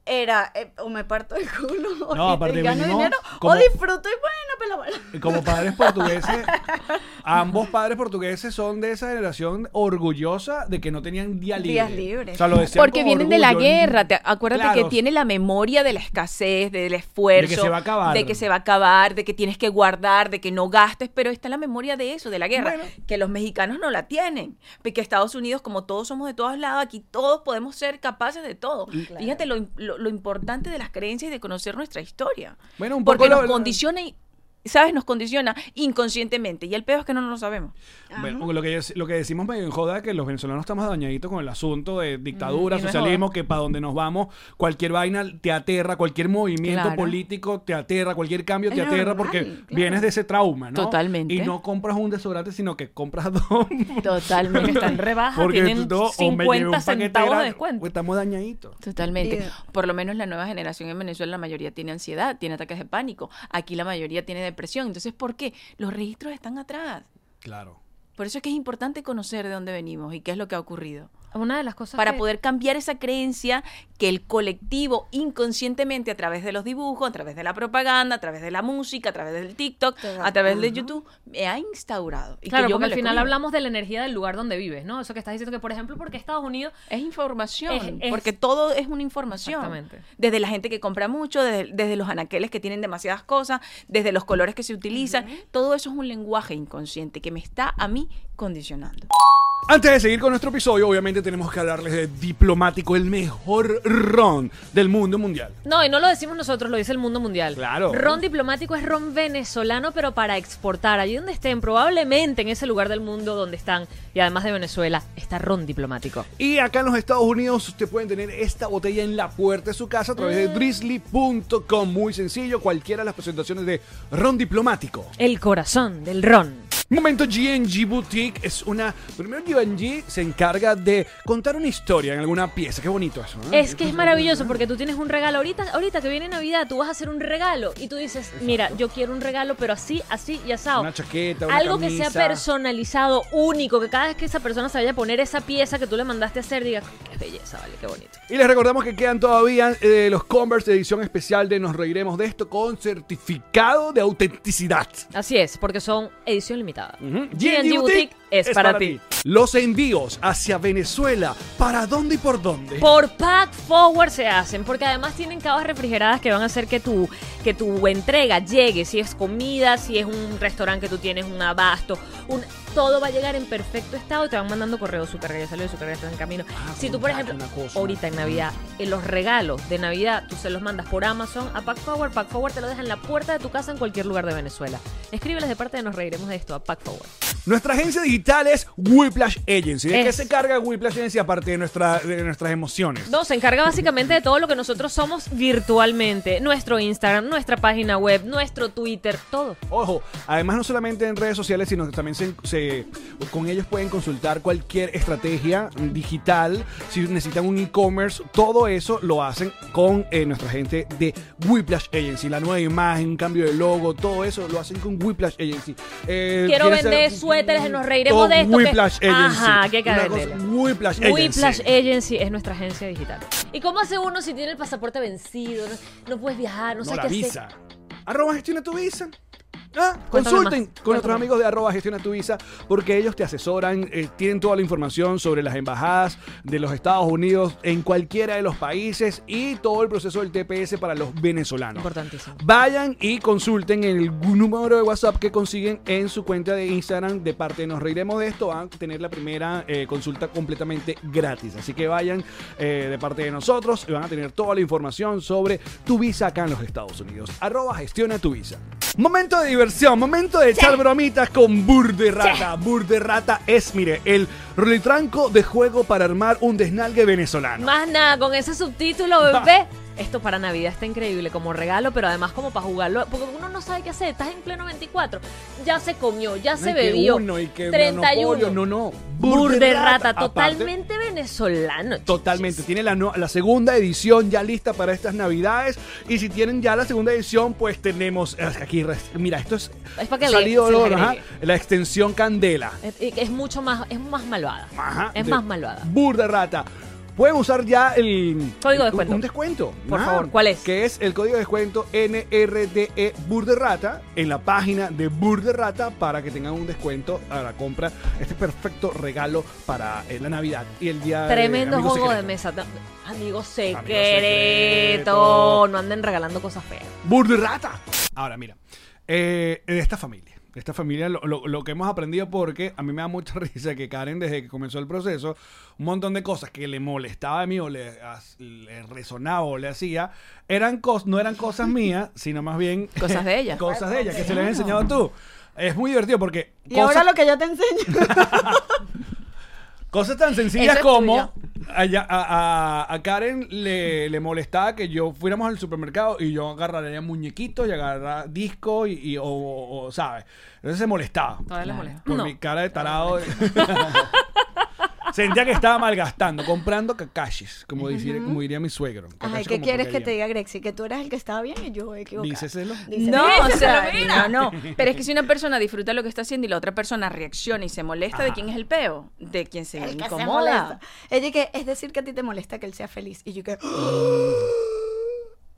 era eh, o me parto el culo No, y aparte te gano mínimo, dinero, como- o disfruto y bueno, pela bola. Y Como padres portugueses, ambos padres portugueses son de esa generación orgullosa de que no tenían día libre. Días libres. O sea, lo porque vienen de la guerra. Te- acuérdate Claro. que tiene la memoria de la escasez, del esfuerzo, De que se va a acabar. de que se va a acabar, de que tienes que guardar, de que no gastes, pero está la memoria de eso, de la guerra, Bueno. que los mexicanos no la tienen. Porque Estados Unidos, como todos somos de todos lados, aquí todos podemos ser capaces de todo. Fíjate lo, lo- lo importante de las creencias y de conocer nuestra historia. Bueno, un poco porque lo- nos condiciona y ¿Sabes? Nos condiciona inconscientemente. Y el peor es que no nos lo sabemos. Bueno, lo que, lo que decimos medio en joda es que los venezolanos estamos dañaditos con el asunto de dictadura, no socialismo, que para donde nos vamos, cualquier vaina te aterra, cualquier movimiento Claro. político te aterra, cualquier cambio te Es aterra normal, porque claro. vienes de ese trauma, ¿no? Totalmente. Y no compras un desodorante, sino que compras dos. Totalmente. Está en rebaja, Porque tienen llevé 50 un paquete centavos de grande, descuento. pues estamos dañaditos. Totalmente. Por lo menos la nueva generación en Venezuela, la mayoría tiene ansiedad, tiene ataques de pánico. Aquí la mayoría tiene depresión. Entonces, ¿por qué? Los registros están atrás. Claro. Por eso es que es importante conocer de dónde venimos y qué es lo que ha ocurrido. Una de las cosas para que- poder cambiar esa creencia que el colectivo inconscientemente a través de los dibujos, a través de la propaganda, a través de la música, a través del TikTok, a través de YouTube, me ha instaurado. Y que Claro, yo porque al final comido. hablamos de la energía del lugar donde vives, ¿no? Eso que estás diciendo que, por ejemplo, porque Estados Unidos Es información, Es- es- porque todo es una información. Exactamente. Desde la gente que compra mucho, desde, desde los anaqueles que tienen demasiadas cosas, desde los colores que se utilizan, todo eso es un lenguaje inconsciente que me está a mí condicionando. Antes de seguir con nuestro episodio, obviamente tenemos que hablarles de Diplomático, el mejor ron del mundo mundial. No, y no lo decimos nosotros, lo dice el mundo mundial. Claro. Ron diplomático es ron venezolano, pero para exportar. Allí donde estén, probablemente en ese lugar del mundo donde están, y además de Venezuela, está ron diplomático. Y acá en los Estados Unidos usted pueden tener esta botella en la puerta de su casa a través de drizzly.com. Muy sencillo, cualquiera de las presentaciones de ron diplomático. El corazón del ron. Momento GNG Boutique es una... Primero GNG se encarga de contar una historia en alguna pieza. Qué bonito eso. ¿no? Es que es maravilloso porque tú tienes un regalo. Ahorita, ahorita que viene Navidad, tú vas a hacer un regalo y tú dices, mira, yo quiero un regalo, pero así, así y asado. Una chaqueta, una Algo que sea personalizado, único, que cada vez que esa persona se vaya a poner esa pieza que tú le mandaste a hacer, diga, qué belleza, vale, qué bonito. Y les recordamos que quedan todavía eh, los Converse de edición especial de Nos Reiremos de esto con certificado de autenticidad. Así es, porque son edición limitada. Ujú. G&G Boutique es, para, ti. Los envíos hacia Venezuela, ¿para dónde y por dónde? Por Pack Forward se hacen, porque además tienen cavas refrigeradas que van a hacer que tu, que tu entrega llegue. Si es comida, si es un restaurante que tú tienes, un abasto, un, todo va a llegar en perfecto estado y te van mandando correos. Su carga ya salió, su carga está en camino. si tú, por Ah, ejemplo, ahorita en Navidad, en los regalos de Navidad, tú se los mandas por Amazon a Pack Forward. Pack Forward te lo deja en la puerta de tu casa en cualquier lugar de Venezuela. Escríbeles de parte de Nos Reiremos de esto a Pack Forward. Nuestra agencia digital es Whiplash Agency. ¿De qué se carga Whiplash Agency aparte de, nuestra, de nuestras emociones? No, se encarga básicamente de todo lo que nosotros somos virtualmente. Nuestro Instagram, nuestra página web, nuestro Twitter, todo. Ojo, además no solamente en redes sociales, sino que también se, se- con ellos pueden consultar cualquier estrategia digital, si necesitan un e-commerce, todo eso lo hacen con eh, nuestra gente de Whiplash Agency, la nueva imagen, cambio de logo, todo eso lo hacen con Whiplash Agency. Eh, Quiero ¿quieres vender suéteres, nos reiremos de esto. que- Whiplash Agency. Ajá, cosa, Whiplash Agency. Whiplash Agency es nuestra agencia digital. ¿Y cómo hace uno si tiene el pasaporte vencido? No, no puedes viajar, no, No, sabes la qué visa. hacer. Arroba gestiona tu visa. Ah, consulten más, con nuestros amigos de arroba gestiona tu visa porque ellos te asesoran, eh, tienen toda la información sobre las embajadas de los Estados Unidos en cualquiera de los países y todo el proceso del TPS para los venezolanos. Importantísimo. Vayan y consulten el número de WhatsApp que consiguen en su cuenta de Instagram de parte de Nos Reiremos de esto. Van a tener la primera eh, consulta completamente gratis. Así que vayan eh, de parte de nosotros y van a tener toda la información sobre tu visa acá en los Estados Unidos. Arroba gestiona tu visa. Momento de diversión, momento de echar bromitas con Burderrata. Burderrata es, mire, el rolitranco de juego para armar un desnalgue venezolano. Más nada, con ese subtítulo, bebé. Esto para Navidad está increíble como regalo, pero además como para jugarlo. Porque uno no sabe qué hacer. Estás en pleno 24. Ya se comió, ya se No, que bebió. uno, y que 31. monopolio, no, no. Burderrata, Aparte, totalmente venezolano. Totalmente. chichis. Tiene la, la segunda edición ya lista para estas navidades. Y si tienen ya la segunda edición, pues tenemos eh, aquí. Mira, esto es, Es para que le- salido se les oro, ajá, la extensión Candela. Es, es mucho más, es más malvada. Ajá, es más malvada. Burda rata. Pueden usar ya el Código de descuento. Un, descuento. Por favor, ¿cuál es? Que es el código de descuento NRDE Burderrata en la página de Burderrata para que tengan un descuento a la compra. Este perfecto regalo para eh, la Navidad y el día de Tremendo juego de mesa. Amigo secreto. secreto. No anden regalando cosas feas. Burderrata. Ahora, mira, eh, de esta familia. Esta familia, lo, lo- lo que hemos aprendido, porque a mí me da mucha risa que Karen, desde que comenzó el proceso, un montón de cosas que le molestaba a mí o le, le resonaba o le hacía, eran cos- no eran cosas mías, sino más bien Cosas de ella. cosas de ella, que se les has enseñado tú. Es muy divertido porque Y cosas, ahora lo que yo te enseño. Cosas tan sencillas es como a, a- a- a Karen le, le molestaba que yo fuéramos al supermercado y yo agarraría muñequitos y agarrara disco y, y- o, o- o, ¿sabes? Entonces se molestaba. Todavía les molesta. Por No. mi cara de tarado. Sentía que estaba malgastando, comprando kakashis, como, diría, como diría mi suegro. Ay, ¿qué como quieres que porquería. te diga, Grexy? Que tú eras el que estaba bien y yo equivocada. Díceselo. Díselo. No, o sea, no, no. Pero es que si una persona disfruta lo que está haciendo y la otra persona reacciona y se molesta, ¿de Ajá. quién es el peo? De quien se El que se incomoda. molesta. Ella que es decir que a ti te molesta que él sea feliz. Y yo que...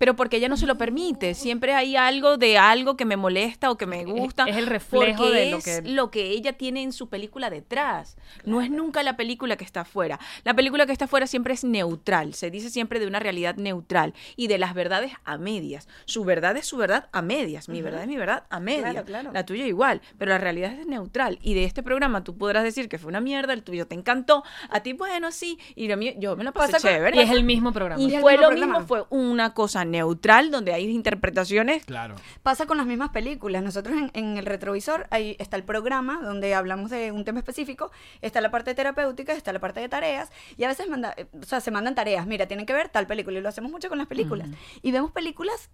Pero porque ella no se lo permite. Siempre hay algo de algo que me molesta o que me gusta. es el reflejo de lo es que- lo que ella tiene en su película detrás. No es nunca la película que está afuera. La película que está afuera siempre es neutral. Se dice siempre de una realidad neutral y de las verdades a medias. Su verdad es su verdad a medias. Mi verdad es mi verdad a medias. Claro, claro. La tuya igual. Pero la realidad es neutral. Y de este programa tú podrás decir que fue una mierda, el tuyo te encantó. A ti, bueno, sí. Y lo mío, yo me la pasé Pasa chévere. Y es el mismo programa. Y fue lo programa. mismo, fue una cosa neutral donde hay interpretaciones. Claro. Pasa con las mismas películas. Nosotros en, en el retrovisor, ahí está el programa donde hablamos de un tema específico, está la parte terapéutica, está la parte de tareas, y a veces manda, eh, o sea, se mandan tareas. Mira, tienen que ver tal película, y lo hacemos mucho con las películas. Y vemos películas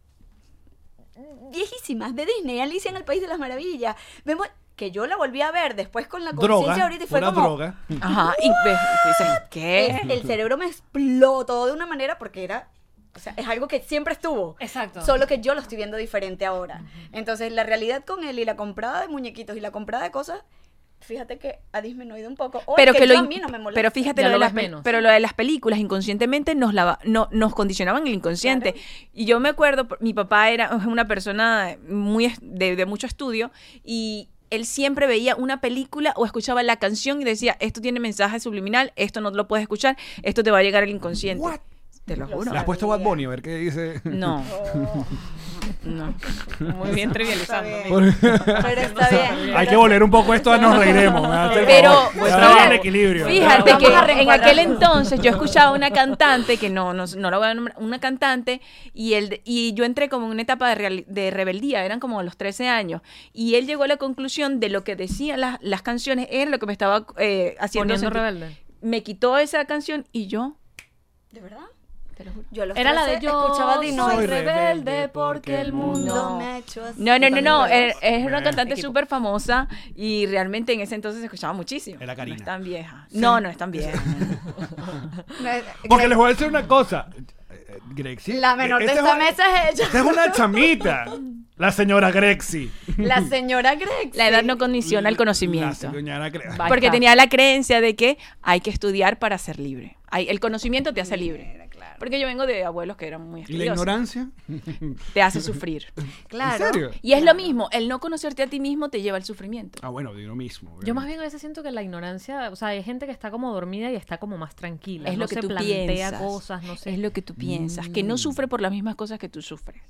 viejísimas de Disney, Alicia en el País de las Maravillas. Vemos que yo la volví a ver después con la conciencia Droga. ahorita y fue Una como... droga. Ajá. Y dices, ¿qué? el cerebro me explotó de una manera porque era o sea, es algo que siempre estuvo. Exacto. Solo que yo lo estoy viendo diferente ahora. Entonces, la realidad con él y la comprada de muñequitos y la comprada de cosas, fíjate que ha disminuido un poco. O pero es que, lo yo a in- mí no me molesta. pero fíjate lo de las menos. pero lo de las películas inconscientemente nos lava- no, nos condicionaban el inconsciente y yo me acuerdo mi papá era una persona muy de, de mucho estudio y él siempre veía una película o escuchaba la canción y decía esto tiene mensaje subliminal esto no lo puedes escuchar esto te va a llegar al inconsciente What? Te lo juro Le has puesto Bad Bunny a ver qué dice. no no Muy bien trivializando. Pero está bien. Hay que volver un poco esto a nos reiremos. Pero fíjate, el equilibrio. fíjate que en aquel entonces yo escuchaba una cantante que no, no, no la voy a nombrar, una cantante y él y yo entré como en una etapa de, real- de rebeldía, eran como los 13 años y él llegó a la conclusión de lo que decían las, las canciones era lo que me estaba eh, haciendo Poniendo rebelde. Me quitó esa canción y yo ¿De verdad? Te lo juro. Yo los Era la de 13 yo escuchaba Dino soy y rebelde porque el mundo No. me ha hecho así. No, no, no, es, es una cantante súper famosa y realmente en ese entonces se escuchaba muchísimo. Era Karina. No es tan vieja. No, no es tan vieja. Porque les voy a decir una cosa. Eh, eh, Grexi. La menor de esta esta es- mesa es ella. Esta es una chamita. La señora Grexi. La señora Greg. La edad no condiciona el conocimiento. Grexi. Porque tenía la creencia de que hay que estudiar para ser libre. El conocimiento te hace libre. Porque yo vengo de abuelos que eran muy ¿Y la estudiosos. ignorancia? Te hace sufrir. Claro. ¿En serio? Y es lo mismo, el no conocerte a ti mismo te lleva al sufrimiento. Ah, bueno, digo lo mismo. Yo más bien a veces siento que la ignorancia, o sea, hay gente que está como dormida y está como más tranquila. Es no lo que se tú plantea piensas. cosas, no sé. Es lo que tú piensas, que no sufre por las mismas cosas que tú sufres.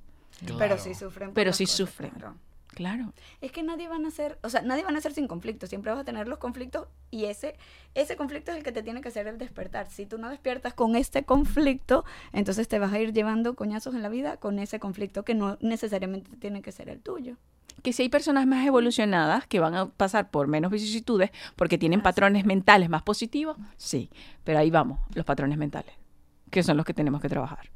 Pero sí sufren. por Pero sí cosas, sufren. claro. Claro. Es que nadie van a ser, o sea, nadie van a ser sin conflictos, siempre vas a tener los conflictos y ese ese conflicto es el que te tiene que hacer el despertar. Si tú no despiertas con este conflicto, entonces te vas a ir llevando coñazos en la vida con ese conflicto que no necesariamente tiene que ser el tuyo. Que si hay personas más evolucionadas que van a pasar por menos vicisitudes porque tienen patrones mentales más positivos, sí. Pero ahí vamos, los patrones mentales, que son los que tenemos que trabajar.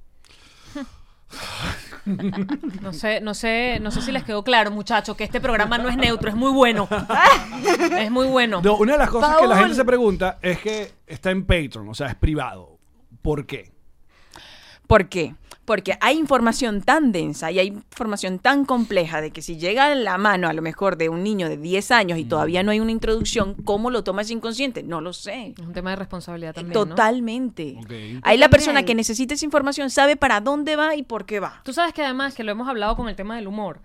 No sé, no sé, no sé si les quedó claro, muchachos, que este programa no es neutro, es muy bueno. es muy bueno. No, una de las cosas que la gente se pregunta es que está en Patreon, o sea, es privado. ¿Por qué? ¿Por qué? Porque hay información tan densa y hay información tan compleja de que si llega a la mano a lo mejor de un niño de 10 años y todavía no hay una introducción, ¿cómo lo toma ese inconsciente? No lo sé. Es un tema de responsabilidad también. ¿no? Totalmente. Ok. Ahí la persona que necesita esa información sabe para dónde va y por qué va. Tú sabes que además, que lo hemos hablado con el tema del humor,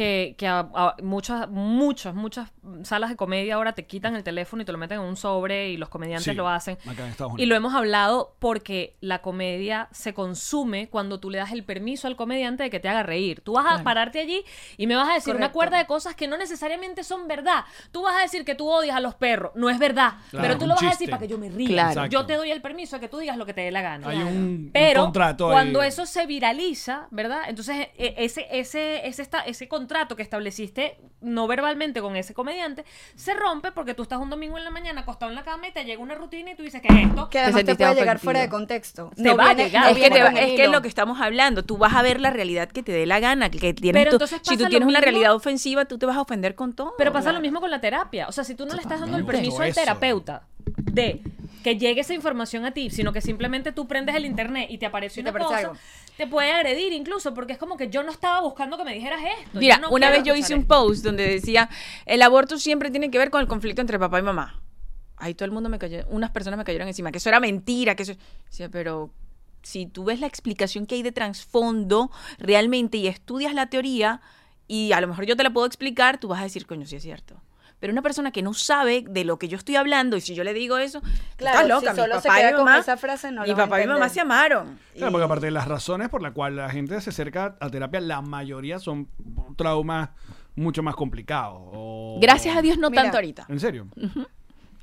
que, que a- a muchas, muchas, muchas salas de comedia ahora te quitan el teléfono y te lo meten en un sobre y los comediantes Sí, lo hacen. acá en Estados Y Unidos. lo hemos hablado porque la comedia se consume cuando tú le das el permiso al comediante de que te haga reír. Tú vas a pararte allí y me vas a decir una Correcto. cuerda de cosas que no necesariamente son verdad. Tú vas a decir que tú odias a los perros. No es verdad. Claro, pero tú un lo vas a chiste. decir para que yo me ría. Claro. Yo te doy el permiso de que tú digas lo que te dé la gana. Hay un, un Pero contrato ahí. cuando eso se viraliza, ¿verdad? Entonces e- ese ese ese esta- ese contrato que estableciste no verbalmente con ese comediante se rompe porque tú estás un domingo en la mañana acostado en la cama y te llega una rutina y tú dices, ¿qué es esto? Que además te sentiste puede llegar fuera de contexto. Te va a llegar. es que, te va- es que es lo que estamos hablando. Tú vas a ver la realidad que te dé la gana. Que tienes Pero tú- entonces si tú tienes una mismo- realidad ofensiva, tú te vas a ofender con todo. Pero pasa lo mismo con la terapia. O sea, si tú no le estás dando el permiso al terapeuta de que llegue esa información a ti, sino que simplemente tú prendes el internet y te te una aparece cosa, algo. te puede agredir incluso, porque es como que yo no estaba buscando que me dijeras esto. Mira, no una vez yo hice un esto. post donde decía, el aborto siempre tiene que ver con el conflicto entre papá y mamá. Ahí todo el mundo me cayó, unas personas me cayeron encima, que eso era mentira, que eso... Decía, pero si tú ves la explicación que hay de trasfondo realmente y estudias la teoría, y a lo mejor yo te la puedo explicar, tú vas a decir, coño, sí es cierto. Pero una persona que no sabe de lo que yo estoy hablando, y si yo le digo eso, Claro, estás loca, si mi solo se papá y mamá, esa frase, no mi papá y mamá se amaron. Claro, Y- porque aparte de las razones por las cuales la gente se acerca a terapia, la mayoría son traumas mucho más complicados. o- Gracias a Dios no Mira, tanto ahorita. ¿En serio?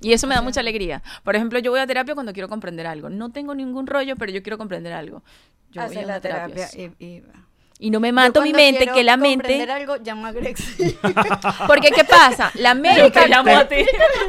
Y eso me da mucha alegría. Por ejemplo, yo voy a terapia cuando quiero comprender algo. No tengo ningún rollo, pero yo quiero comprender algo. Yo voy a la terapia terapia. y, y- Y no me Yo mato mi mente, que la mente... algo, llamo a Grexy. Porque, ¿qué pasa? La Yo mente... te llamo a ti.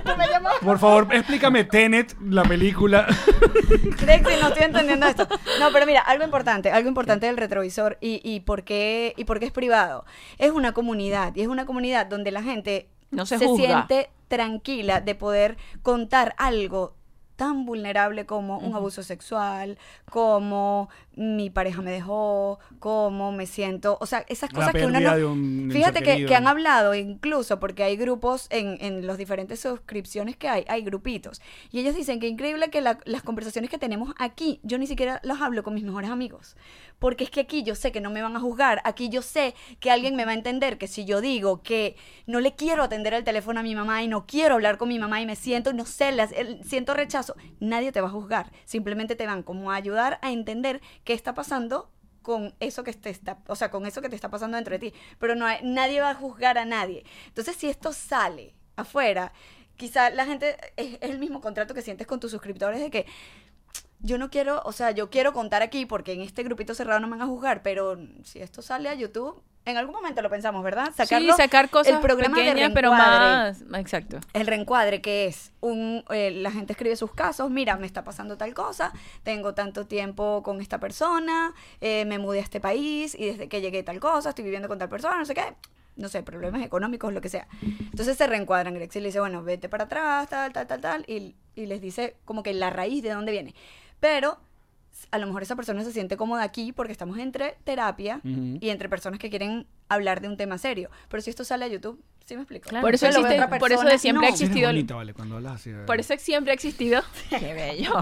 Por favor, explícame Tenet, la película. Grexy, no estoy entendiendo esto. No, pero mira, algo importante, algo importante del retrovisor y, y por qué y por qué es privado. Es una comunidad y es una comunidad donde la gente No se juzga. siente tranquila de poder contar algo tan vulnerable como un abuso sexual, como mi pareja me dejó, como me siento, o sea, esas cosas que uno no... un Fíjate que, han hablado incluso, porque hay grupos en, en los diferentes suscripciones que hay, hay grupitos, y ellos dicen que increíble que la- las conversaciones que tenemos aquí, yo ni siquiera las hablo con mis mejores amigos, porque es que aquí yo sé que no me van a juzgar, aquí yo sé que alguien me va a entender que si yo digo que no le quiero atender el teléfono a mi mamá y no quiero hablar con mi mamá y me siento, no sé, las- el- siento rechazo, nadie te va a juzgar, simplemente te van como a ayudar a entender qué está pasando con eso que te está, o sea, con eso que te está pasando dentro de ti, pero no hay- nadie va a juzgar a nadie. Entonces, si esto sale afuera, quizá la gente es, es el mismo contrato que sientes con tus suscriptores de que yo no quiero, o sea, yo quiero contar aquí porque en este grupito cerrado no me van a juzgar, pero si esto sale a YouTube, en algún momento lo pensamos, ¿verdad? sí, sacar cosas el programa de pequeñas, pero reencuadre. más... Exacto. El reencuadre, que es un, eh, la gente escribe sus casos, mira, me está pasando tal cosa, tengo tanto tiempo con esta persona, eh, me mudé a este país y desde que llegué tal cosa, estoy viviendo con tal persona, no sé qué, no sé, problemas económicos, lo que sea. Entonces se reencuadran, Grexy le dice, bueno, vete para atrás, tal, tal, tal, tal, y, y les dice como que la raíz de dónde viene. Pero a lo mejor esa persona se siente cómoda aquí porque estamos entre terapia y entre personas que quieren hablar de un tema serio. Pero si esto sale a YouTube, ¿sí me explico? Claro. Por eso, existe, otra por eso persona, de siempre ha no. Existido... el- bonita, vale, cuando hablas así. de Por eso siempre ha existido. Qué bello.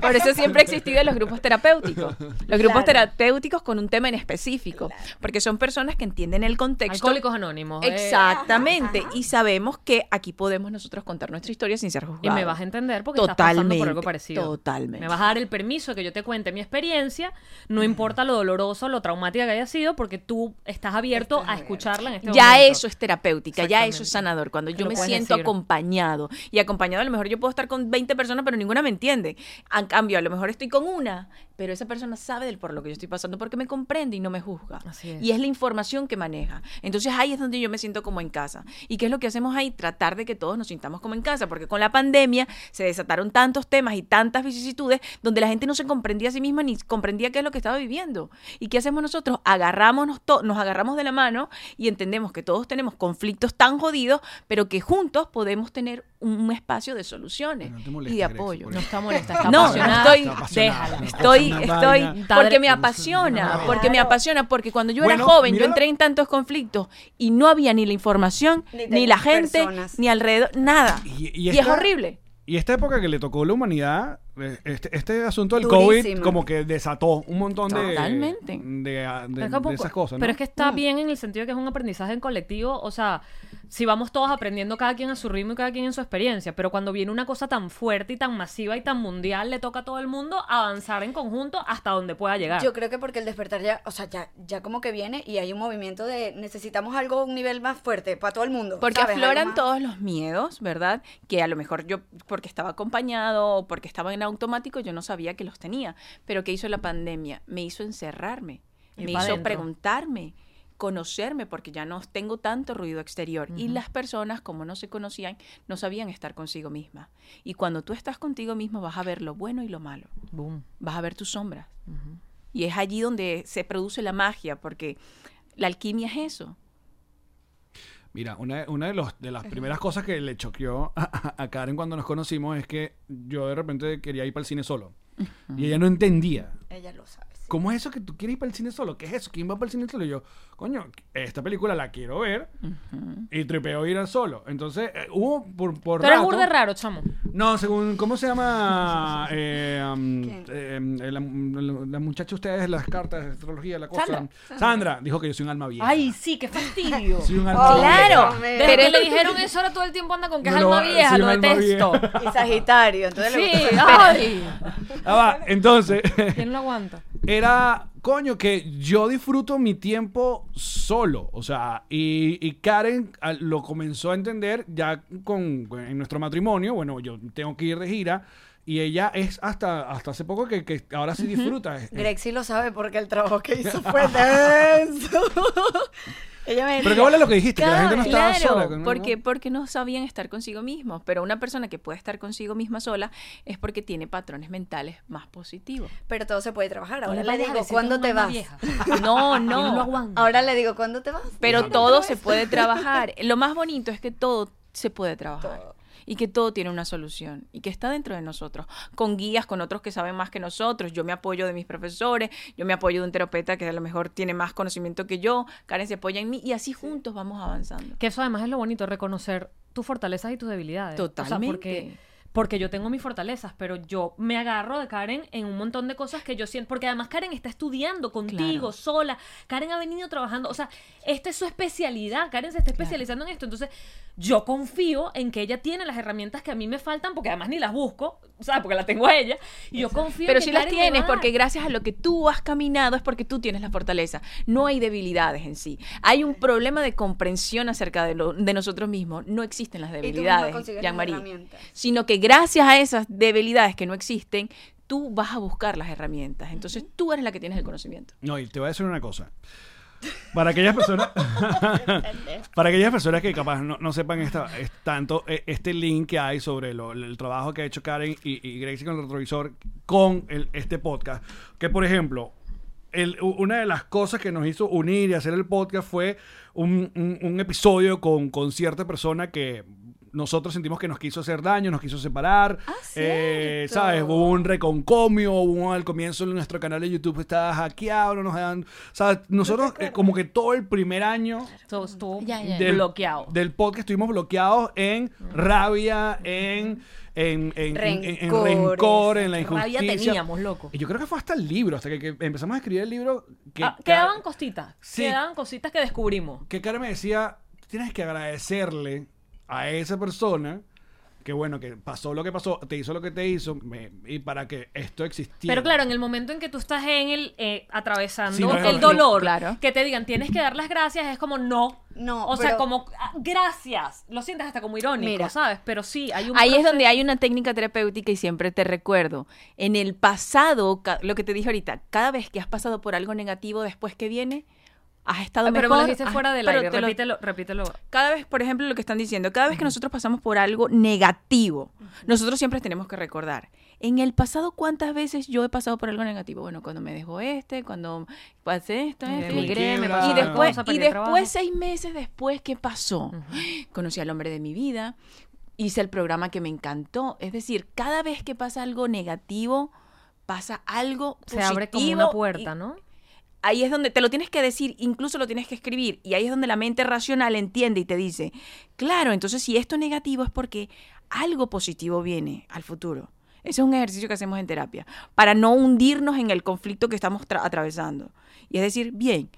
Por eso siempre ha existido los grupos terapéuticos. Los grupos Claro. terapéuticos con un tema en específico. Porque son personas que entienden el contexto. Alcohólicos anónimos. eh. Exactamente. Y sabemos que aquí podemos nosotros contar nuestra historia sin ser Y juzgados. me vas a entender porque estás pasando por algo Totalmente, parecido. totalmente. Me vas a dar el permiso que yo te cuente mi experiencia, no importa lo doloroso, lo traumática que haya sido, porque tú estás abierto Estás a escucharla en este Ya momento. eso es terapéutica, ya eso es sanador. Cuando yo me siento decir. acompañado y acompañado a lo mejor yo puedo estar con 20 personas pero ninguna me entiende. En cambio, a lo mejor estoy con una, pero esa persona sabe del por lo que yo estoy pasando porque me comprende y no me juzga. Así es. Y es la información que maneja. Entonces ahí es donde yo me siento como en casa. ¿Y qué es lo que hacemos ahí? Tratar de que todos nos sintamos como en casa, porque con la pandemia se desataron tantos temas y tantas vicisitudes donde la gente no se comprendía a sí misma ni comprendía qué es lo que estaba viviendo. ¿Y qué hacemos nosotros? Agarramos, to- nos agarramos de la mano y entendemos que todos tenemos conflictos tan jodidos, pero que juntos podemos tener un, espacio de soluciones No y de apoyo. No está molesta, está No, apasionada. estoy- Está Déjala. Estoy, estoy, vaina. porque me apasiona, porque me apasiona, porque cuando yo Bueno, era joven, yo entré en tantos conflictos y no había ni la información, Ni la gente, personas. ni alrededor, nada. Y- Y, y es horrible. Y esta época que le tocó a la humanidad, eh, este, este asunto del COVID como que desató un montón de, Totalmente. de, de- Pero es que de poco- esas cosas. ¿no? Pero es que está Mm. bien en el sentido de que es un aprendizaje en colectivo. O sea, si vamos todos aprendiendo cada quien a su ritmo y cada quien en su experiencia. Pero cuando viene una cosa tan fuerte y tan masiva y tan mundial, le toca a todo el mundo avanzar en conjunto hasta donde pueda llegar. Yo creo que porque el despertar ya, o sea, ya, ya como que viene y hay un movimiento de necesitamos algo a un nivel más fuerte para todo el mundo. Porque afloran todos los miedos, ¿verdad? Que a lo mejor yo, porque estaba acompañado o porque estaba en automático, yo no sabía que los tenía. Pero ¿qué hizo la pandemia? Me hizo encerrarme, me hizo dentro. preguntarme, conocerme, porque ya no tengo tanto ruido exterior. Y las personas, como no se conocían, no sabían estar consigo mismas. Y cuando tú estás contigo mismo, vas a ver lo bueno y lo malo. Boom. Vas a ver tus sombras. Y es allí donde se produce la magia, porque la alquimia es eso. Mira, una, una de, los, de las primeras cosas que le choqueó a, a Karen cuando nos conocimos es que yo de repente quería ir para el cine solo. Y ella no entendía. Ella lo sabe. ¿Cómo es eso que tú quieres ir para el cine solo? ¿Qué es eso? ¿Quién va para el cine solo? Y yo, coño, esta película la quiero ver y tripeo ir al solo. Entonces, eh, hubo por, por eres rato- burde raro, chamo. No, según, ¿cómo se llama? Eh, um, eh, la, la- la muchacha ustedes, las cartas de astrología, la cosa. Sandra. Sandra. dijo que yo soy un alma vieja. Ay, sí, qué fastidio. Soy un alma Oh, vieja. Claro. Desde pero que le dijeron eso, ahora todo el tiempo anda con que es alma vieja, lo detesto. Y Sagitario, entonces le Sí, gusta. ay. Ah, va, entonces, ¿Quién lo aguanta? Era, coño, que yo disfruto mi tiempo solo. O sea, y, y Karen ah, lo comenzó a entender ya con, en nuestro matrimonio. Bueno, yo tengo que ir de gira. Y ella es hasta, hasta hace poco que, que ahora sí disfruta. Es- Greg sí lo sabe porque el trabajo que hizo fue denso. Ella me Pero qué vale lo que dijiste, que la gente no estaba claro, sola. con- porque, ¿no? porque no sabían estar consigo mismos. Pero una persona que puede estar consigo misma sola es porque tiene patrones mentales más positivos. Pero todo se puede trabajar. Ahora No le digo, ¿cuándo te vas? vieja. No, no. Ahora le digo, ¿cuándo te vas? Pero todo se puede trabajar. Lo más bonito es que todo se puede trabajar. Todo. Y que todo tiene una solución. Y que está dentro de nosotros. Con guías, con otros que saben más que nosotros. Yo me apoyo de mis profesores. Yo me apoyo de un terapeuta que a lo mejor tiene más conocimiento que yo. Karen se apoya en mí. Y así juntos vamos avanzando. Que eso además es lo bonito, reconocer tus fortalezas y tus debilidades. O sea, Totalmente. porque, porque yo tengo mis fortalezas, pero yo me agarro de Karen en un montón de cosas que yo siento. Porque además Karen está estudiando contigo, Claro. sola. Karen ha venido trabajando. O sea, esta es su especialidad. Karen se está especializando en esto. Entonces, yo confío en que ella tiene las herramientas que a mí me faltan, porque además ni las busco, o sea, porque la tengo a ella. Y yo confío Pero en que si las Karen me va tienes, porque gracias a lo que tú has caminado es porque tú tienes la fortaleza. No hay debilidades en sí. Hay un problema de comprensión acerca de, lo, de nosotros mismos. No existen las debilidades, las Jean-Marie. Sino que gracias a esas debilidades que no existen, tú vas a buscar las herramientas. Entonces tú eres la que tienes el conocimiento. No, y te voy a decir una cosa. Para aquellas personas, para aquellas personas que capaz no, no sepan esta, es tanto eh, este link que hay sobre lo- el trabajo que ha hecho Karen y, y Gracie con el retrovisor con el- este podcast, que por ejemplo, el- una de las cosas que nos hizo unir y hacer el podcast fue un, un- un episodio con, con cierta persona que nosotros sentimos que nos quiso hacer daño, nos quiso separar. eh, cierto. ¿Sabes? Hubo un reconcomio, hubo al comienzo en nuestro canal de YouTube estaba hackeado, no nos dan. ¿Sabes? Nosotros, eh, como que todo el primer año Todo estuvo Ya, ya. del, bloqueado. del podcast estuvimos bloqueados en rabia, en. En, en, en- en- rencor, en la Rabia injusticia. teníamos, loco. Y yo creo que fue hasta el libro, hasta que, que empezamos a escribir el libro. Que, Ah, quedaban cositas. Sí. Quedaban cositas que descubrimos. que Karen me decía, tienes que agradecerle a esa persona que bueno, que pasó lo que pasó, te hizo lo que te hizo, me- y para que esto existiera. Pero claro, en el momento en que tú estás en el eh, atravesando Sí, no el lo- dolor, claro. que te digan tienes que dar las gracias, es como no. No, O sea, como ah, gracias. Lo sientes hasta como irónico, Mira. ¿sabes? Pero sí, hay un Ahí es donde hay una técnica terapéutica y siempre te recuerdo. En el pasado, lo que te dije ahorita, cada vez que has pasado por algo negativo después que viene, has estado Ah, Pero mejor. me lo dijiste fuera del aire. te lo- Repítelo, repítelo. cada vez, por ejemplo, lo que están diciendo, cada vez que nosotros pasamos por algo negativo, nosotros siempre tenemos que recordar. En el pasado, ¿cuántas veces yo he pasado por algo negativo? Bueno, cuando me dejó este, cuando pasé esto, Me esto, emigré, me pasó y después, cosa, y seis meses después, ¿qué pasó? Conocí al hombre de mi vida, hice el programa que me encantó. Es decir, cada vez que pasa algo negativo, pasa algo Se positivo. abre como una y puerta, ¿no? Ahí es donde te lo tienes que decir, incluso lo tienes que escribir. Y ahí es donde la mente racional entiende y te dice, claro, entonces si esto es negativo es porque algo positivo viene al futuro. Ese es un ejercicio que hacemos en terapia, para no hundirnos en el conflicto que estamos tra- atravesando. Y es decir, bien,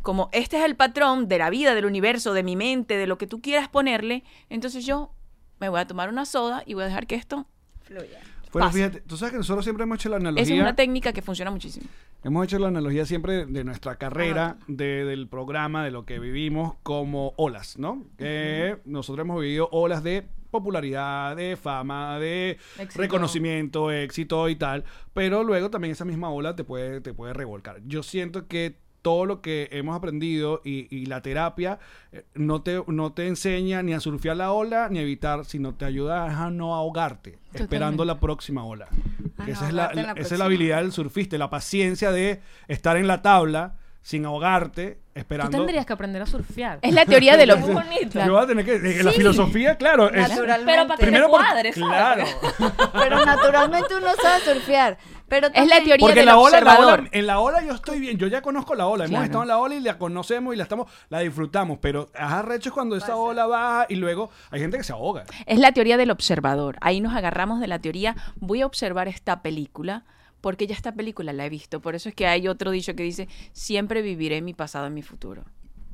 como este es el patrón de la vida, del universo, de mi mente, de lo que tú quieras ponerle, entonces yo me voy a tomar una soda y voy a dejar que esto... Fluye. Bueno, pasa. fíjate, tú sabes que nosotros siempre hemos hecho la Esa analogía. es una técnica que funciona muchísimo. Hemos hecho la analogía siempre de nuestra carrera, de- del programa, de lo que vivimos como olas, ¿no? Que nosotros hemos vivido olas de popularidad, de fama, de Éxito. reconocimiento, éxito y tal, pero luego también esa misma ola te puede, te puede revolcar. Yo siento que todo lo que hemos aprendido y, y la terapia eh, no te, no te enseña ni a surfear la ola ni a evitar, sino te ayuda a no ahogarte, esperando la próxima ola. Ah, no esa, es la, esa es la habilidad del surfista, la paciencia de estar en la tabla sin ahogarte, Tú esperando. tendrías que aprender a surfear. Es la teoría de lo Muy bonito. Yo voy a tener que. eh, La filosofía, claro. es-. Pero para que primero te porque- cuadre, ¿sabes? Claro. Pero naturalmente uno sabe surfear. Pero Es la teoría Porque del la ola, la observador. ola- en la ola yo estoy bien, yo ya conozco la ola, hemos Claro. estado en la ola y la conocemos y la estamos, la disfrutamos, pero es arrecho es cuando esa ola baja y luego hay gente que se ahoga. Es la teoría del observador. Ahí nos agarramos de la teoría, voy a observar esta película porque ya esta película la he visto. Por eso es que hay otro dicho que dice, siempre viviré mi pasado en mi futuro.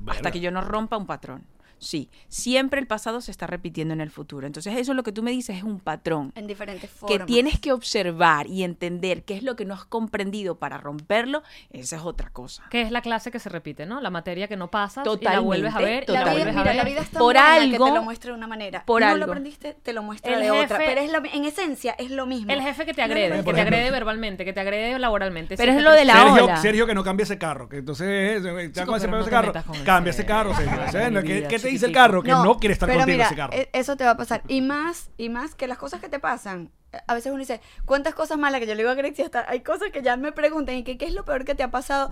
Hasta que yo no rompa un patrón. Sí, siempre el pasado se está repitiendo en el futuro. Entonces eso es lo que tú me dices, es un patrón. En diferentes que formas. tienes que observar y entender qué es lo que no has comprendido para romperlo, esa es otra cosa. Que es la clase que se repite, ¿no? La materia que no pasas y la Totalmente, vuelves a ver y La la vida, vuelves a mira, ver. la vida es tan Por buena que algo- te lo muestra de una manera. por no algo. lo aprendiste, te lo muestra El de otra. Pero es lo en esencia es lo mismo. El jefe que te No agrede, que te agrede verbalmente, que te agrede laboralmente. Pero sí, es te lo de la. Sergio, ola. Sergio que no cambie ese carro, que entonces eh, ya Chico, con ese, no ese te carro, cambia ese carro, Sergio. ¿Qué, qué te dice el carro? Que no, quiere estar pero contigo mira, ese carro. e- Eso te va a pasar. Y más, y más que las cosas que te pasan. eh, A veces uno dice, ¿cuántas cosas malas que yo le digo a Grexia? Hasta hay cosas que ya me preguntan, ¿y qué, qué es lo peor que te ha pasado?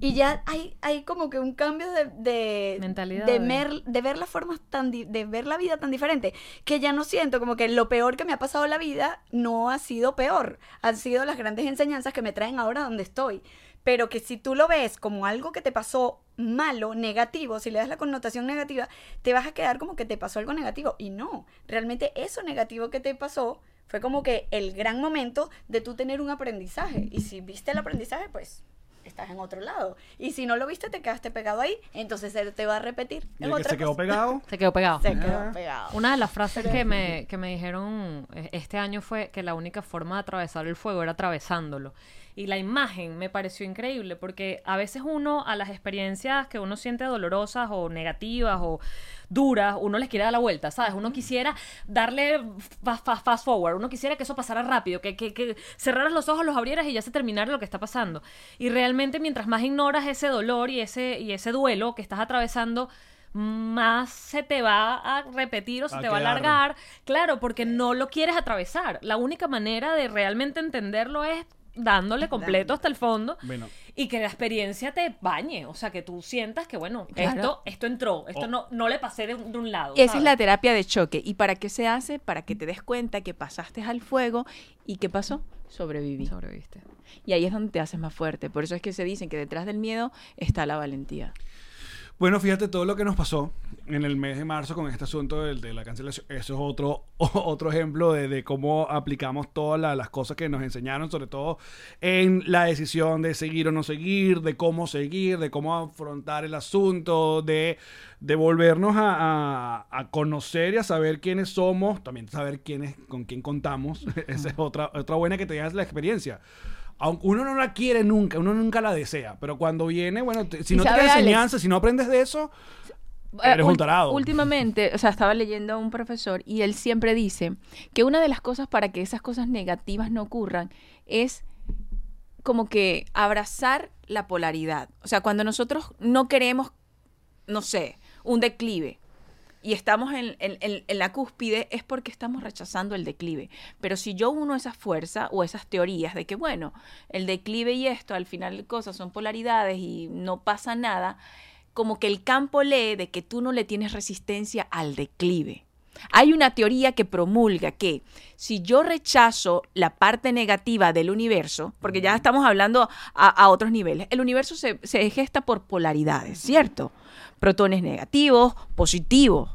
Y ya hay, hay como que un cambio de, de Mentalidad, De, de- mer- de ver las formas tan, di- de ver la vida tan diferente, que ya no siento como que lo peor que me ha pasado en la vida no ha sido peor. Han sido las grandes enseñanzas que me traen ahora donde estoy. Pero que si tú lo ves como algo que te pasó malo, negativo, si le das la connotación negativa, te vas a quedar como que te pasó algo negativo. Y no, realmente eso negativo que te pasó fue como que el gran momento de tú tener un aprendizaje. Y si viste el aprendizaje, pues estás en otro lado. Y si no lo viste, te quedaste pegado ahí, entonces se te va a repetir. Y el que se quedó cosa. pegado. Se quedó pegado. Se quedó pegado. Una de las frases que me, que me dijeron eh, este año fue que la única forma de atravesar el fuego era atravesándolo. Y la imagen me pareció increíble porque a veces uno a las experiencias que uno siente dolorosas o negativas o duras, uno les quiere dar la vuelta, ¿sabes? Uno quisiera darle fast, fast, fast forward, uno quisiera que eso pasara rápido, que, que, que cerraras los ojos, los abrieras y ya se terminara lo que está pasando. Y realmente mientras más ignoras ese dolor y ese, y ese duelo que estás atravesando, más se te va a repetir o se A te va a alargar. Claro, porque no lo quieres atravesar. La única manera de realmente entenderlo es dándole completo hasta el fondo Bueno. y que la experiencia te bañe. O sea, que tú sientas que, bueno, Claro. esto, esto entró, esto Oh. no, no le pasé de, un- de un lado. Esa es la terapia de choque. ¿Y para qué se hace? Para que te des cuenta que pasaste al fuego y ¿qué pasó? Sobreviví. Sobreviviste. Y ahí es donde te haces más fuerte. Por eso es que se dicen que detrás del miedo está la valentía. Bueno, fíjate todo lo que nos pasó en el mes de marzo con este asunto del- de, la cancelación. Eso es otro, otro ejemplo de, de cómo aplicamos todas la- las cosas que nos enseñaron, sobre todo en la decisión de seguir o no seguir, de cómo seguir, de cómo afrontar el asunto, de, de volvernos a, a- a conocer y a saber quiénes somos, también saber quiénes, con quién contamos. Esa es otra, otra buena que te dejas la experiencia. Aunque uno no la quiere nunca, uno nunca la desea, pero cuando viene, bueno, te- si no Alex, enseñanza, si no aprendes de eso, eres Eh, un ul- tarado. Últimamente, o sea, estaba leyendo a un profesor y él siempre dice que una de las cosas para que esas cosas negativas no ocurran es como que abrazar la polaridad. O sea, cuando nosotros no queremos, no sé, un declive y estamos en, en- en- en la cúspide es porque estamos rechazando el declive. Pero si yo uno esa fuerza o esas teorías de que, bueno, el declive y esto, al final de cosas son polaridades y no pasa nada, como que el campo lee de que tú no le tienes resistencia al declive. Hay una teoría que promulga que si yo rechazo la parte negativa del universo, porque ya estamos hablando a, a otros niveles, el universo se, se gesta por polaridades, ¿cierto? Protones negativos, positivos,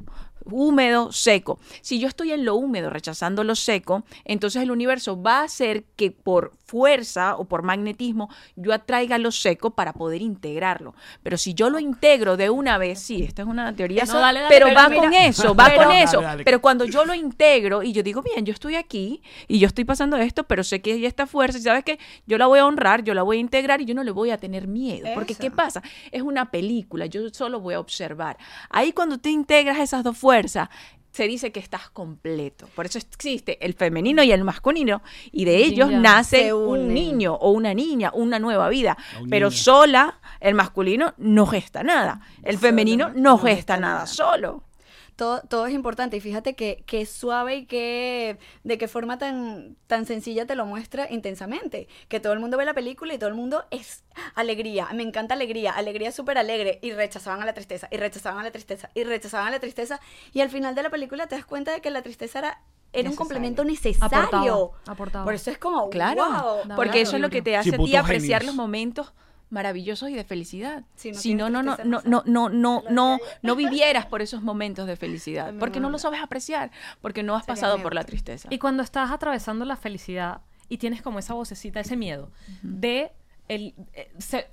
húmedo, seco. Si yo estoy en lo húmedo rechazando lo seco, entonces el universo va a hacer que por fuerza o por magnetismo yo atraiga lo seco para poder integrarlo. Pero si yo lo integro de una vez, sí, esta es una teoría, No, dale, dale, pero, pero va mira- con eso, va Pero- con eso. dale. Pero cuando yo lo integro y yo digo, bien, yo estoy aquí y yo estoy pasando esto, pero sé que hay esta fuerza y sabes que yo la voy a honrar, yo la voy a integrar y yo no le voy a tener miedo. Porque ¿qué pasa? Es una película, yo solo voy a observar. Ahí cuando te integras esas dos fuerzas, se dice que estás completo. Por eso existe el femenino y el masculino y de ellos nace un niño o una niña, una nueva vida. Un Pero niño. sola, el masculino no gesta nada. El femenino no gesta nada solo. Todo, todo es importante. Y fíjate que, que suave y que de qué forma tan, tan sencilla te lo muestra intensamente. Que todo el mundo ve la película y todo el mundo es alegría. Me encanta alegría. Alegría súper alegre. Y rechazaban a la tristeza. Y rechazaban a la tristeza. Y rechazaban a la tristeza. Y al final de la película te das cuenta de que la tristeza era, era un complemento necesario. Aportaba, aportaba. Por eso es como, Claro, wow. porque eso es lo que te hace Sí, a ti apreciar genios. los momentos maravillosos y de felicidad. No si no, no, no, no, no no, no, no, no, vivieras por esos momentos de felicidad, porque no lo sabes apreciar, porque no has pasado por la tristeza. Y cuando estás atravesando la felicidad y tienes como esa vocecita, ese miedo de el eh, se-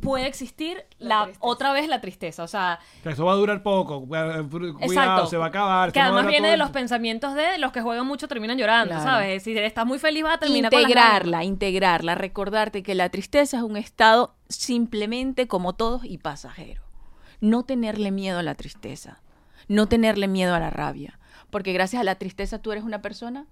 puede existir La otra vez la tristeza, o sea, Que eso va a durar poco. Cuidado, exacto, se va a acabar. Que además viene de los pensamientos de los que juegan mucho terminan llorando, Claro. ¿sabes? Si estás muy feliz vas a terminar con integrarla, integrarla, recordarte que la tristeza es un estado simplemente como todos y pasajero. No tenerle miedo a la tristeza, no tenerle miedo a la rabia, porque gracias a la tristeza tú eres una persona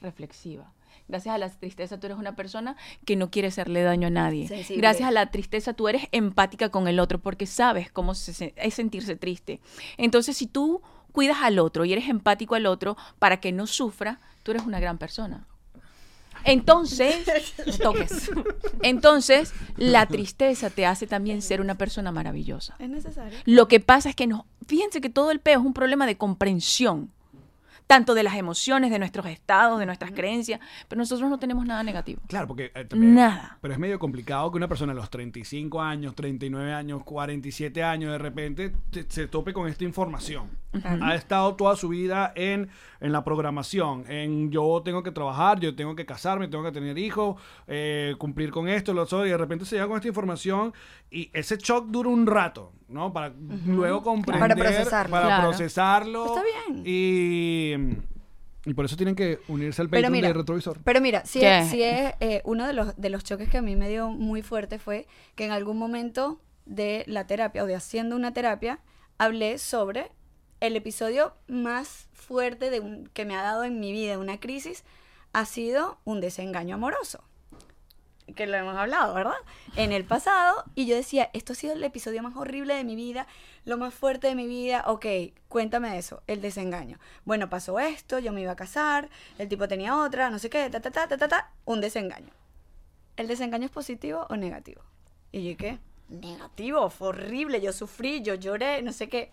reflexiva. Gracias a la tristeza tú eres una persona que no quiere hacerle daño a nadie. Sensible. Gracias a la tristeza tú eres empática con el otro porque sabes cómo se es sentirse triste. Entonces, si tú cuidas al otro y eres empático al otro para que no sufra, tú eres una gran persona. Entonces, no toques. Entonces, la tristeza te hace también ser una persona maravillosa. Es necesario. Lo que pasa es que no, fíjense que todo el peo es un problema de comprensión, tanto de las emociones, de nuestros estados, de nuestras creencias, pero nosotros no tenemos nada negativo. Claro, porque eh, también- Nada. Pero es medio complicado que una persona a los 35 años, 39 años, 47 años, de repente te- se tope con esta información. Ha estado toda su vida en, en la programación, en yo tengo que trabajar, yo tengo que casarme, tengo que tener hijos, eh, cumplir con esto, lo otro, y de repente se llega con esta información y ese shock dura un rato, ¿no? Para luego comprender, Para procesarlo. para Claro. procesarlo. Está bien. Y, y por eso tienen que unirse al Patreon mira, de Retrovisor. Pero mira, sí, ¿Qué? es, sí es, eh, uno de los, de los choques que a mí me dio muy fuerte fue que en algún momento de la terapia o de haciendo una terapia, hablé sobre el episodio más fuerte de un, que me ha dado en mi vida, una crisis, ha sido un desengaño amoroso. Que lo hemos hablado, ¿verdad? En el pasado. Y yo decía, esto ha sido el episodio más horrible de mi vida, lo más fuerte de mi vida. Ok, cuéntame eso, el desengaño. Bueno, pasó esto, yo me iba a casar, el tipo tenía otra, no sé qué, ta, ta, ta, ta, ta, ta, un desengaño. ¿El desengaño es positivo o negativo? Y yo, ¿qué? Negativo, fue horrible, yo sufrí, yo lloré, no sé qué.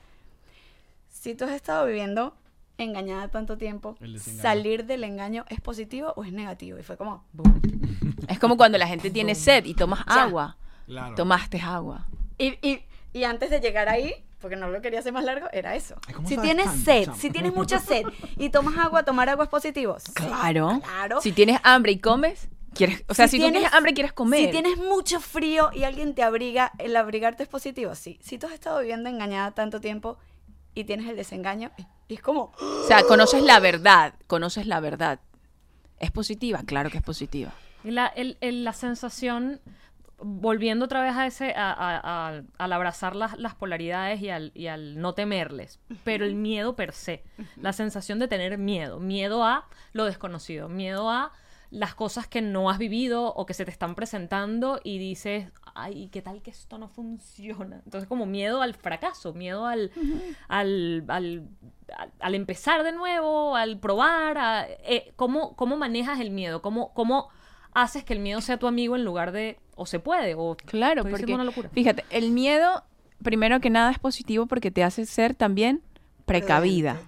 Si tú has estado viviendo engañada tanto tiempo, salir del engaño es positivo o es negativo. Y fue como, Es como cuando la gente tiene sed y tomas Ya. agua. Claro. Tomaste agua. Y, y, y antes de llegar ahí, porque no lo quería hacer más largo, era eso. Ay, ¿cómo Si tienes tanto, sed, chamo? si tienes mucha sed y tomas agua, tomar agua es positivo. Sí, Claro. claro. Si tienes hambre y comes, quieres, o sea, si, tú tienes hambre quieres comer. Si tienes mucho frío y alguien te abriga, el abrigarte es positivo. Sí. Si tú has estado viviendo engañada tanto tiempo y tienes el desengaño, y es como, O sea, conoces la verdad, conoces la verdad. ¿Es positiva? Claro que es positiva. Y la, el- el- la sensación, volviendo otra vez a ese, a- a- a- al abrazar las, las polaridades y al, y al no temerles, pero el miedo per se, la sensación de tener miedo, miedo a lo desconocido, miedo a las cosas que no has vivido o que se te están presentando y dices, ay, ¿qué tal que esto no funciona? Entonces como miedo al fracaso, miedo al, al, al, al- al empezar de nuevo, al probar, a, eh, ¿cómo, ¿cómo manejas el miedo? ¿Cómo, ¿Cómo haces que el miedo sea tu amigo en lugar de, o se puede, o Claro, porque una locura? fíjate, el miedo, primero que nada, es positivo porque te hace ser también precavida,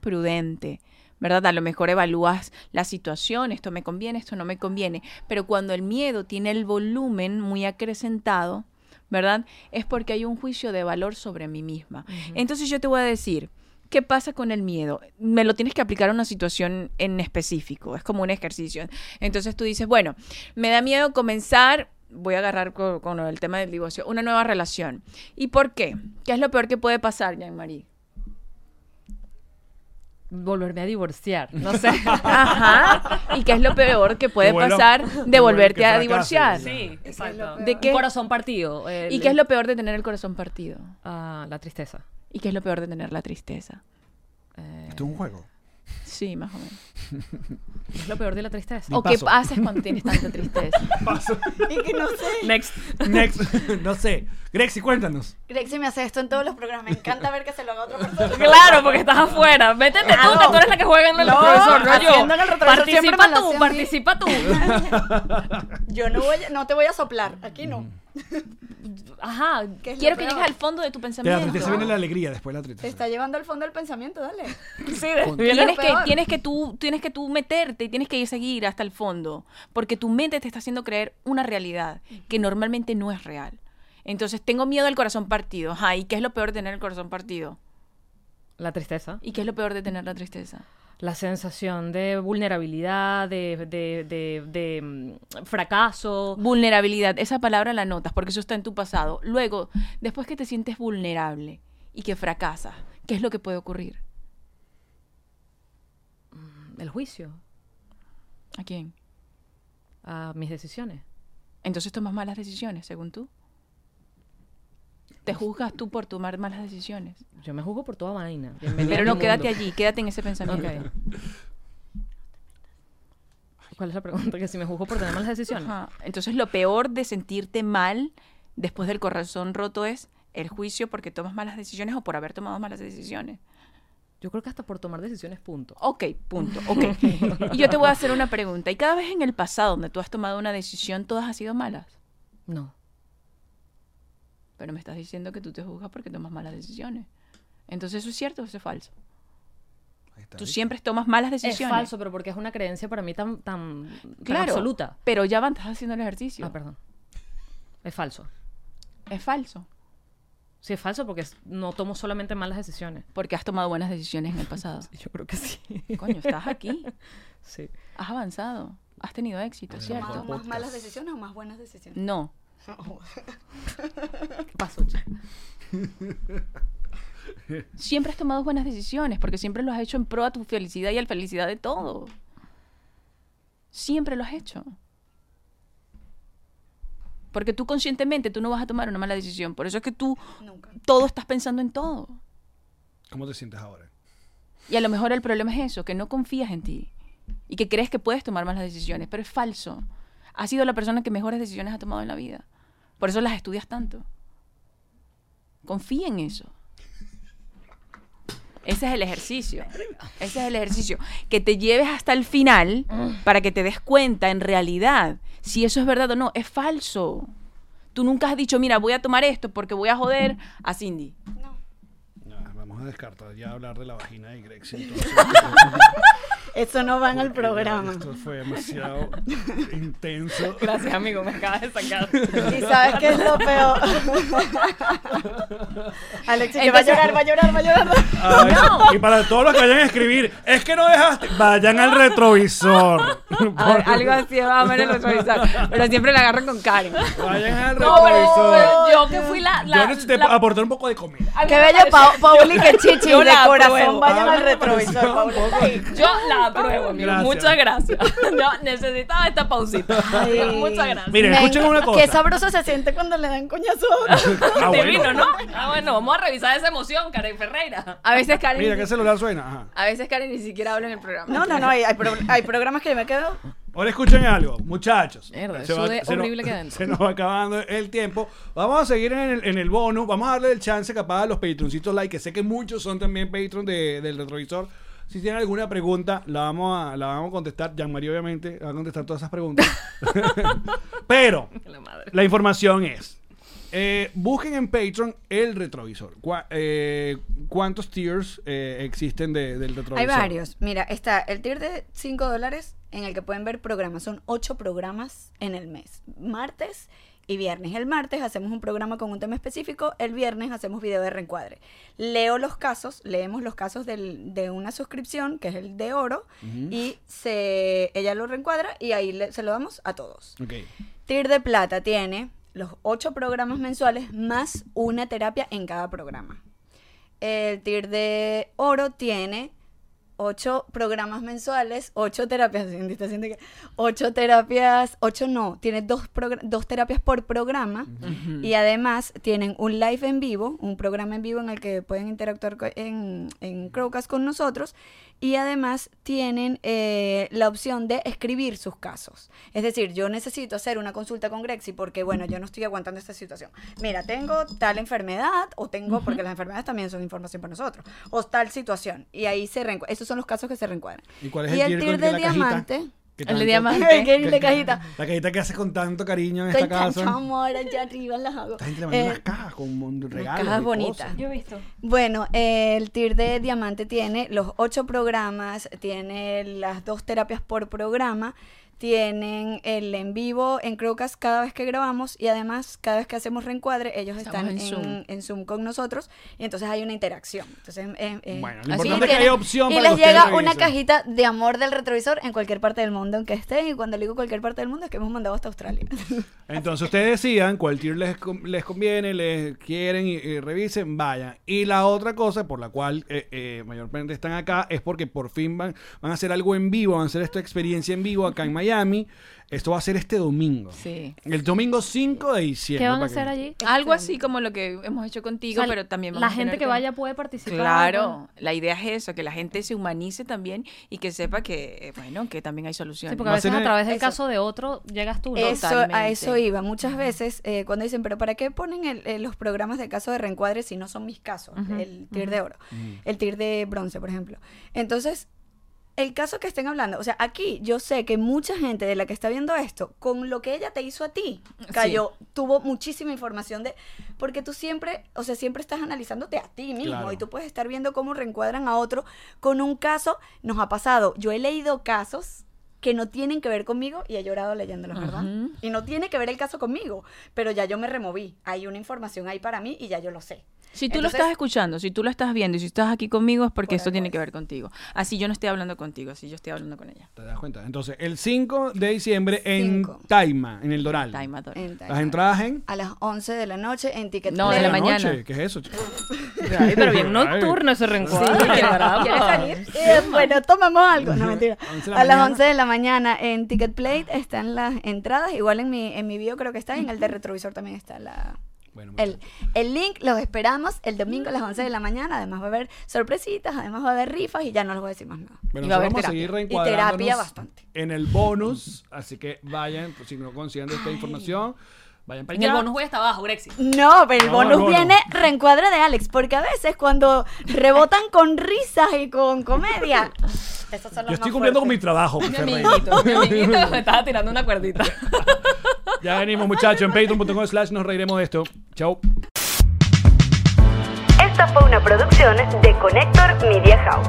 prudente. ¿Verdad? A lo mejor evalúas la situación, esto me conviene, esto no me conviene. Pero cuando el miedo tiene el volumen muy acrecentado, ¿verdad? Es porque hay un juicio de valor sobre mí misma. Entonces yo te voy a decir, ¿qué pasa con el miedo? Me lo tienes que aplicar a una situación en específico, es como un ejercicio. Entonces tú dices, bueno, me da miedo comenzar, voy a agarrar con, con el tema del divorcio, una nueva relación. ¿Y por qué? ¿Qué es lo peor que puede pasar, Jean-Marie? Volverme a divorciar, no sé. Ajá. ¿Y qué es lo peor que puede vuelva- pasar de volverte a divorciar? sí, exacto. ¿De qué? Un corazón partido. el- ¿Y qué es lo peor de tener el corazón partido? Ah, la tristeza. ¿Y qué es lo peor de tener la tristeza? Eh, Esto es un juego. Sí, más o menos. Es lo peor de la tristeza. ¿O qué haces cuando tienes tanta tristeza? Paso. Y que no sé. Next. Next. no sé. Grexy, cuéntanos. Grexy me hace esto en todos los programas. Me encanta ver que se lo haga otra persona. Claro, porque estás afuera. Métete tú, que tú eres la que juega en el No, retrovisor, no yo. haciendo en el retrovisor siempre Participa tú, participa tú. Yo no voy, a- no te voy a soplar. Aquí no. Ajá. ¿Qué es lo Quiero que llegues al fondo de tu De la pensamiento. tristeza viene la alegría, después la Te tristeza. está llevando al fondo del pensamiento, dale. Sí, de- viene- Tienes que. Tienes, que tú, tienes que tú meterte y tienes que seguir hasta el fondo. Porque tu mente te está haciendo creer una realidad que normalmente no es real. Entonces, tengo miedo al corazón partido. Ajá, ¿y qué es lo peor de tener el corazón partido? La tristeza. ¿Y qué es lo peor de tener la tristeza? La sensación de vulnerabilidad, de, de, de, de, mm, fracaso. Vulnerabilidad, esa palabra la notas porque eso está en tu pasado. Luego, después que te sientes vulnerable y que fracasas, ¿qué es lo que puede ocurrir? El juicio ¿A quién? a mis decisiones. Entonces tomas malas decisiones, según tú. Te juzgas tú por tomar malas decisiones. Yo me juzgo por toda vaina. Pero no, quédate allí, quédate en ese pensamiento. Ok. ¿Cuál es la pregunta? Que si me juzgo por tener malas decisiones. Ajá. Entonces lo peor de sentirte mal después del corazón roto es el juicio porque tomas malas decisiones o por haber tomado malas decisiones. Yo creo que hasta por tomar decisiones, punto. Ok, punto. Ok. y yo te voy a hacer una pregunta. ¿Y cada vez en el pasado donde tú has tomado una decisión, todas han sido malas? No. Pero me estás diciendo que tú te juzgas porque tomas malas decisiones. Entonces, ¿eso es cierto o eso es falso? Ahí está, Tú siempre tomas malas Es decisiones. falso, pero porque es una creencia para mí tan, tan, tan Claro. absoluta. Pero ya van, estás haciendo el ejercicio. Ah, perdón. Es falso. es falso. Sí, es falso porque no tomo solamente malas decisiones. Porque has tomado buenas decisiones en el pasado. Yo creo que sí. Coño, estás aquí. Sí. Has avanzado. Has tenido éxito, ¿Más, ¿cierto? más malas decisiones o más buenas decisiones? No. ¿Qué pasó, chica? Siempre has tomado buenas decisiones porque siempre lo has hecho en pro a tu felicidad y a la felicidad de todo. Siempre lo has hecho. Porque tú conscientemente tú no vas a tomar una mala decisión. Por eso es que tú Nunca. todo estás pensando en todo. ¿Cómo te sientes ahora? Y a lo mejor el problema es eso, que no confías en ti y que crees que puedes tomar malas decisiones, pero es falso. Has sido la persona que mejores decisiones ha tomado en la vida. Por eso las estudias tanto. Confía en eso. Ese es el ejercicio. Ese es el ejercicio. Que te lleves hasta el final para que te des cuenta en realidad si eso es verdad o no. Es falso. Tú nunca has dicho, mira, voy a tomar esto porque voy a joder a Cindy. No. Ah, vamos a descartar ya hablar de la vagina de Grexy. entonces. Eso no va en el programa. Esto fue demasiado intenso. Gracias, amigo. Me acabas de sacar. ¿Y sabes qué es lo peor? Alexis, que va a llorar, va a llorar, va a llorar. Ay, Y para todos los que vayan a escribir, es que no dejaste. Vayan al retrovisor. A- algo así va a ver el retrovisor. Pero siempre la agarro con Karen. Vayan al No, pero, retrovisor. pero yo que fui la... la- Yo necesité la- aportar un poco de comida. a mí Qué me bello, pareció- Pa Pauli, que chichi, Yo de la corazón, apruebo. vayan Ah, al retrovisor, Yo la apruebo, amigo. Gracias. Muchas gracias. Yo necesitaba esta pausita. Ay. Muchas gracias. Miren, escuchen una cosa. Qué sabroso se siente cuando le dan coñazo. Ah, bueno. Divino, ¿no? Ah, bueno, vamos a revisar esa emoción, Karen Ferreira. A veces Karen. Mira, ¿qué celular suena? Ajá. A veces Karen ni siquiera habla en el programa. No, no, no, hay, hay, pro- hay programas que yo me quedo. Ahora escuchen algo, muchachos. Mierda, Se va- se nos- horrible que adentro. Se nos va acabando el tiempo. Vamos a seguir en el, en el bono. Vamos a darle el chance capaz a los patroncitos like, que sé que muchos son también patrons de- del retrovisor. Si tienen alguna pregunta, la vamos a, la vamos a contestar. Jean-Marie, obviamente, va a contestar todas esas preguntas. Pero, la información es: eh, busquen en Patreon el retrovisor. Eh, ¿Cuántos tiers eh, existen de- del retrovisor? Hay varios. Mira, está el tier de 5 dólares en el que pueden ver programas. Son 8 programas en el mes. Martes y viernes. El martes hacemos un programa con un tema específico. El viernes hacemos video de reencuadre. Leo los casos, leemos los casos del- de una suscripción, que es el de oro, y se, ella lo reencuadra y ahí le- se lo damos a todos. Ok. Tier de plata tiene los ocho programas mensuales más una terapia en cada programa. El tier de oro tiene ocho programas mensuales, ocho terapias, ocho terapias, ocho no, tiene dos, dos terapias por programa. Y además tienen un live en vivo, un programa en vivo en el que pueden interactuar en, en Crowcast con nosotros y además tienen eh, la opción de escribir sus casos. Es decir, yo necesito hacer una consulta con Grexi porque, bueno, yo no estoy aguantando esta situación. Mira, tengo tal enfermedad o tengo, porque las enfermedades también son información para nosotros, o tal situación. Y ahí se reencuadran. Esos son los casos que se reencuadran. ¿Y cuál es el tier con de la cajita? Diamante... ¿Qué El de tanto- diamante. ¿Qué es la cajita? La cajita que haces con tanto cariño en Con esta tanto casa. amor allá arriba las hago. Esta gente le manda Eh, unas cajas con un regalo. cajas bonitas. Yo he visto. Bueno, eh, el TIR de Diamante tiene los ocho programas, tiene las dos terapias por programa, tienen el en vivo en Crocas cada vez que grabamos y además cada vez que hacemos reencuadre ellos Estamos están en en, Zoom. en Zoom con nosotros y entonces hay una interacción. Entonces, eh, eh, Bueno, lo Así importante es que haya opción y para les llega una cajita de amor del retrovisor en cualquier parte del mundo en que estén y cuando le digo cualquier parte del mundo es que hemos mandado hasta Australia. Entonces ustedes decidan cuál tier les, les conviene, les quieren y, y revisen, vayan. Y la otra cosa por la cual eh, eh, mayormente están acá es porque por fin van, van a hacer algo en vivo, van a hacer esta experiencia en vivo acá en Miami. Esto va a ser este domingo. Sí. El domingo 5 de diciembre. ¿Qué van a que- hacer allí? Algo así como lo que hemos hecho contigo, O sea, pero también la vamos a gente tener que vaya puede participar. Claro, la idea es eso, que la gente se humanice también y que sepa que, eh, bueno, que también hay Sí, soluciones. porque a Va a veces a través del eso. caso de otro llegas tú. ¿no? Eso, a eso iba. Muchas veces eh, cuando dicen, pero ¿para qué ponen el- eh, los programas de caso de reencuadre si no son mis casos? el tier de oro, el tier de bronce, por ejemplo. Entonces, el caso que estén hablando, o sea, aquí yo sé que mucha gente de la que está viendo esto, con lo que ella te hizo a ti, cayó, tuvo muchísima información de, porque tú siempre, o sea, siempre estás analizándote a ti mismo Claro. y tú puedes estar viendo cómo reencuadran a otro con un caso, nos ha pasado, yo he leído casos que no tienen que ver conmigo y he llorado leyéndolos, ¿verdad? Y no tiene que ver el caso conmigo, pero ya yo me removí. Hay una información ahí para mí y ya yo lo sé. Si tú lo estás escuchando, si tú lo estás viendo y si estás aquí conmigo es porque Por esto tiene es. que ver contigo. Así yo no estoy hablando contigo, así yo estoy hablando con ella. ¿Te das cuenta? Entonces, el 5 de diciembre Cinco. en Taima, en el Doral. Time Adore. en Las entradas en... a las 11 de la noche en Ticket No, de la ¿En mañana. noche? ¿Qué es eso? chico? Ay, pero bien nocturno ese reencuadro. ¿Quieres caramba. salir? Eh, bueno, tomamos algo. No, mentira. 11 de la A las mañana. 11 de la mañana en Ticket Plate están las entradas. Igual en mi, en mi video creo que está. En el de retrovisor también está la, Bueno, el, el link. Los esperamos el domingo a las 11 de la mañana. Además va a haber sorpresitas. Además va a haber rifas. Y ya no les voy a decir más nada. Bueno, Y va a nosotros haber vamos a seguir Y reencuadrándonos terapia bastante. en el bonus, así que vayan, pues, si no consiguen esta información, vayan para allá. el bonus voy hasta abajo, Grexi. No, pero el No, bonus el bonus. viene reencuadre de Alex, porque a veces cuando rebotan con risas y con comedia, esos son los Yo estoy más cumpliendo con mi fuertes. trabajo. Mi amiguito, mi amiguito me estaba tirando una cuerdita. Ya venimos, muchachos, en patreon.com slash nos reiremos de esto. Chau. Esta fue una producción de Connector Media House.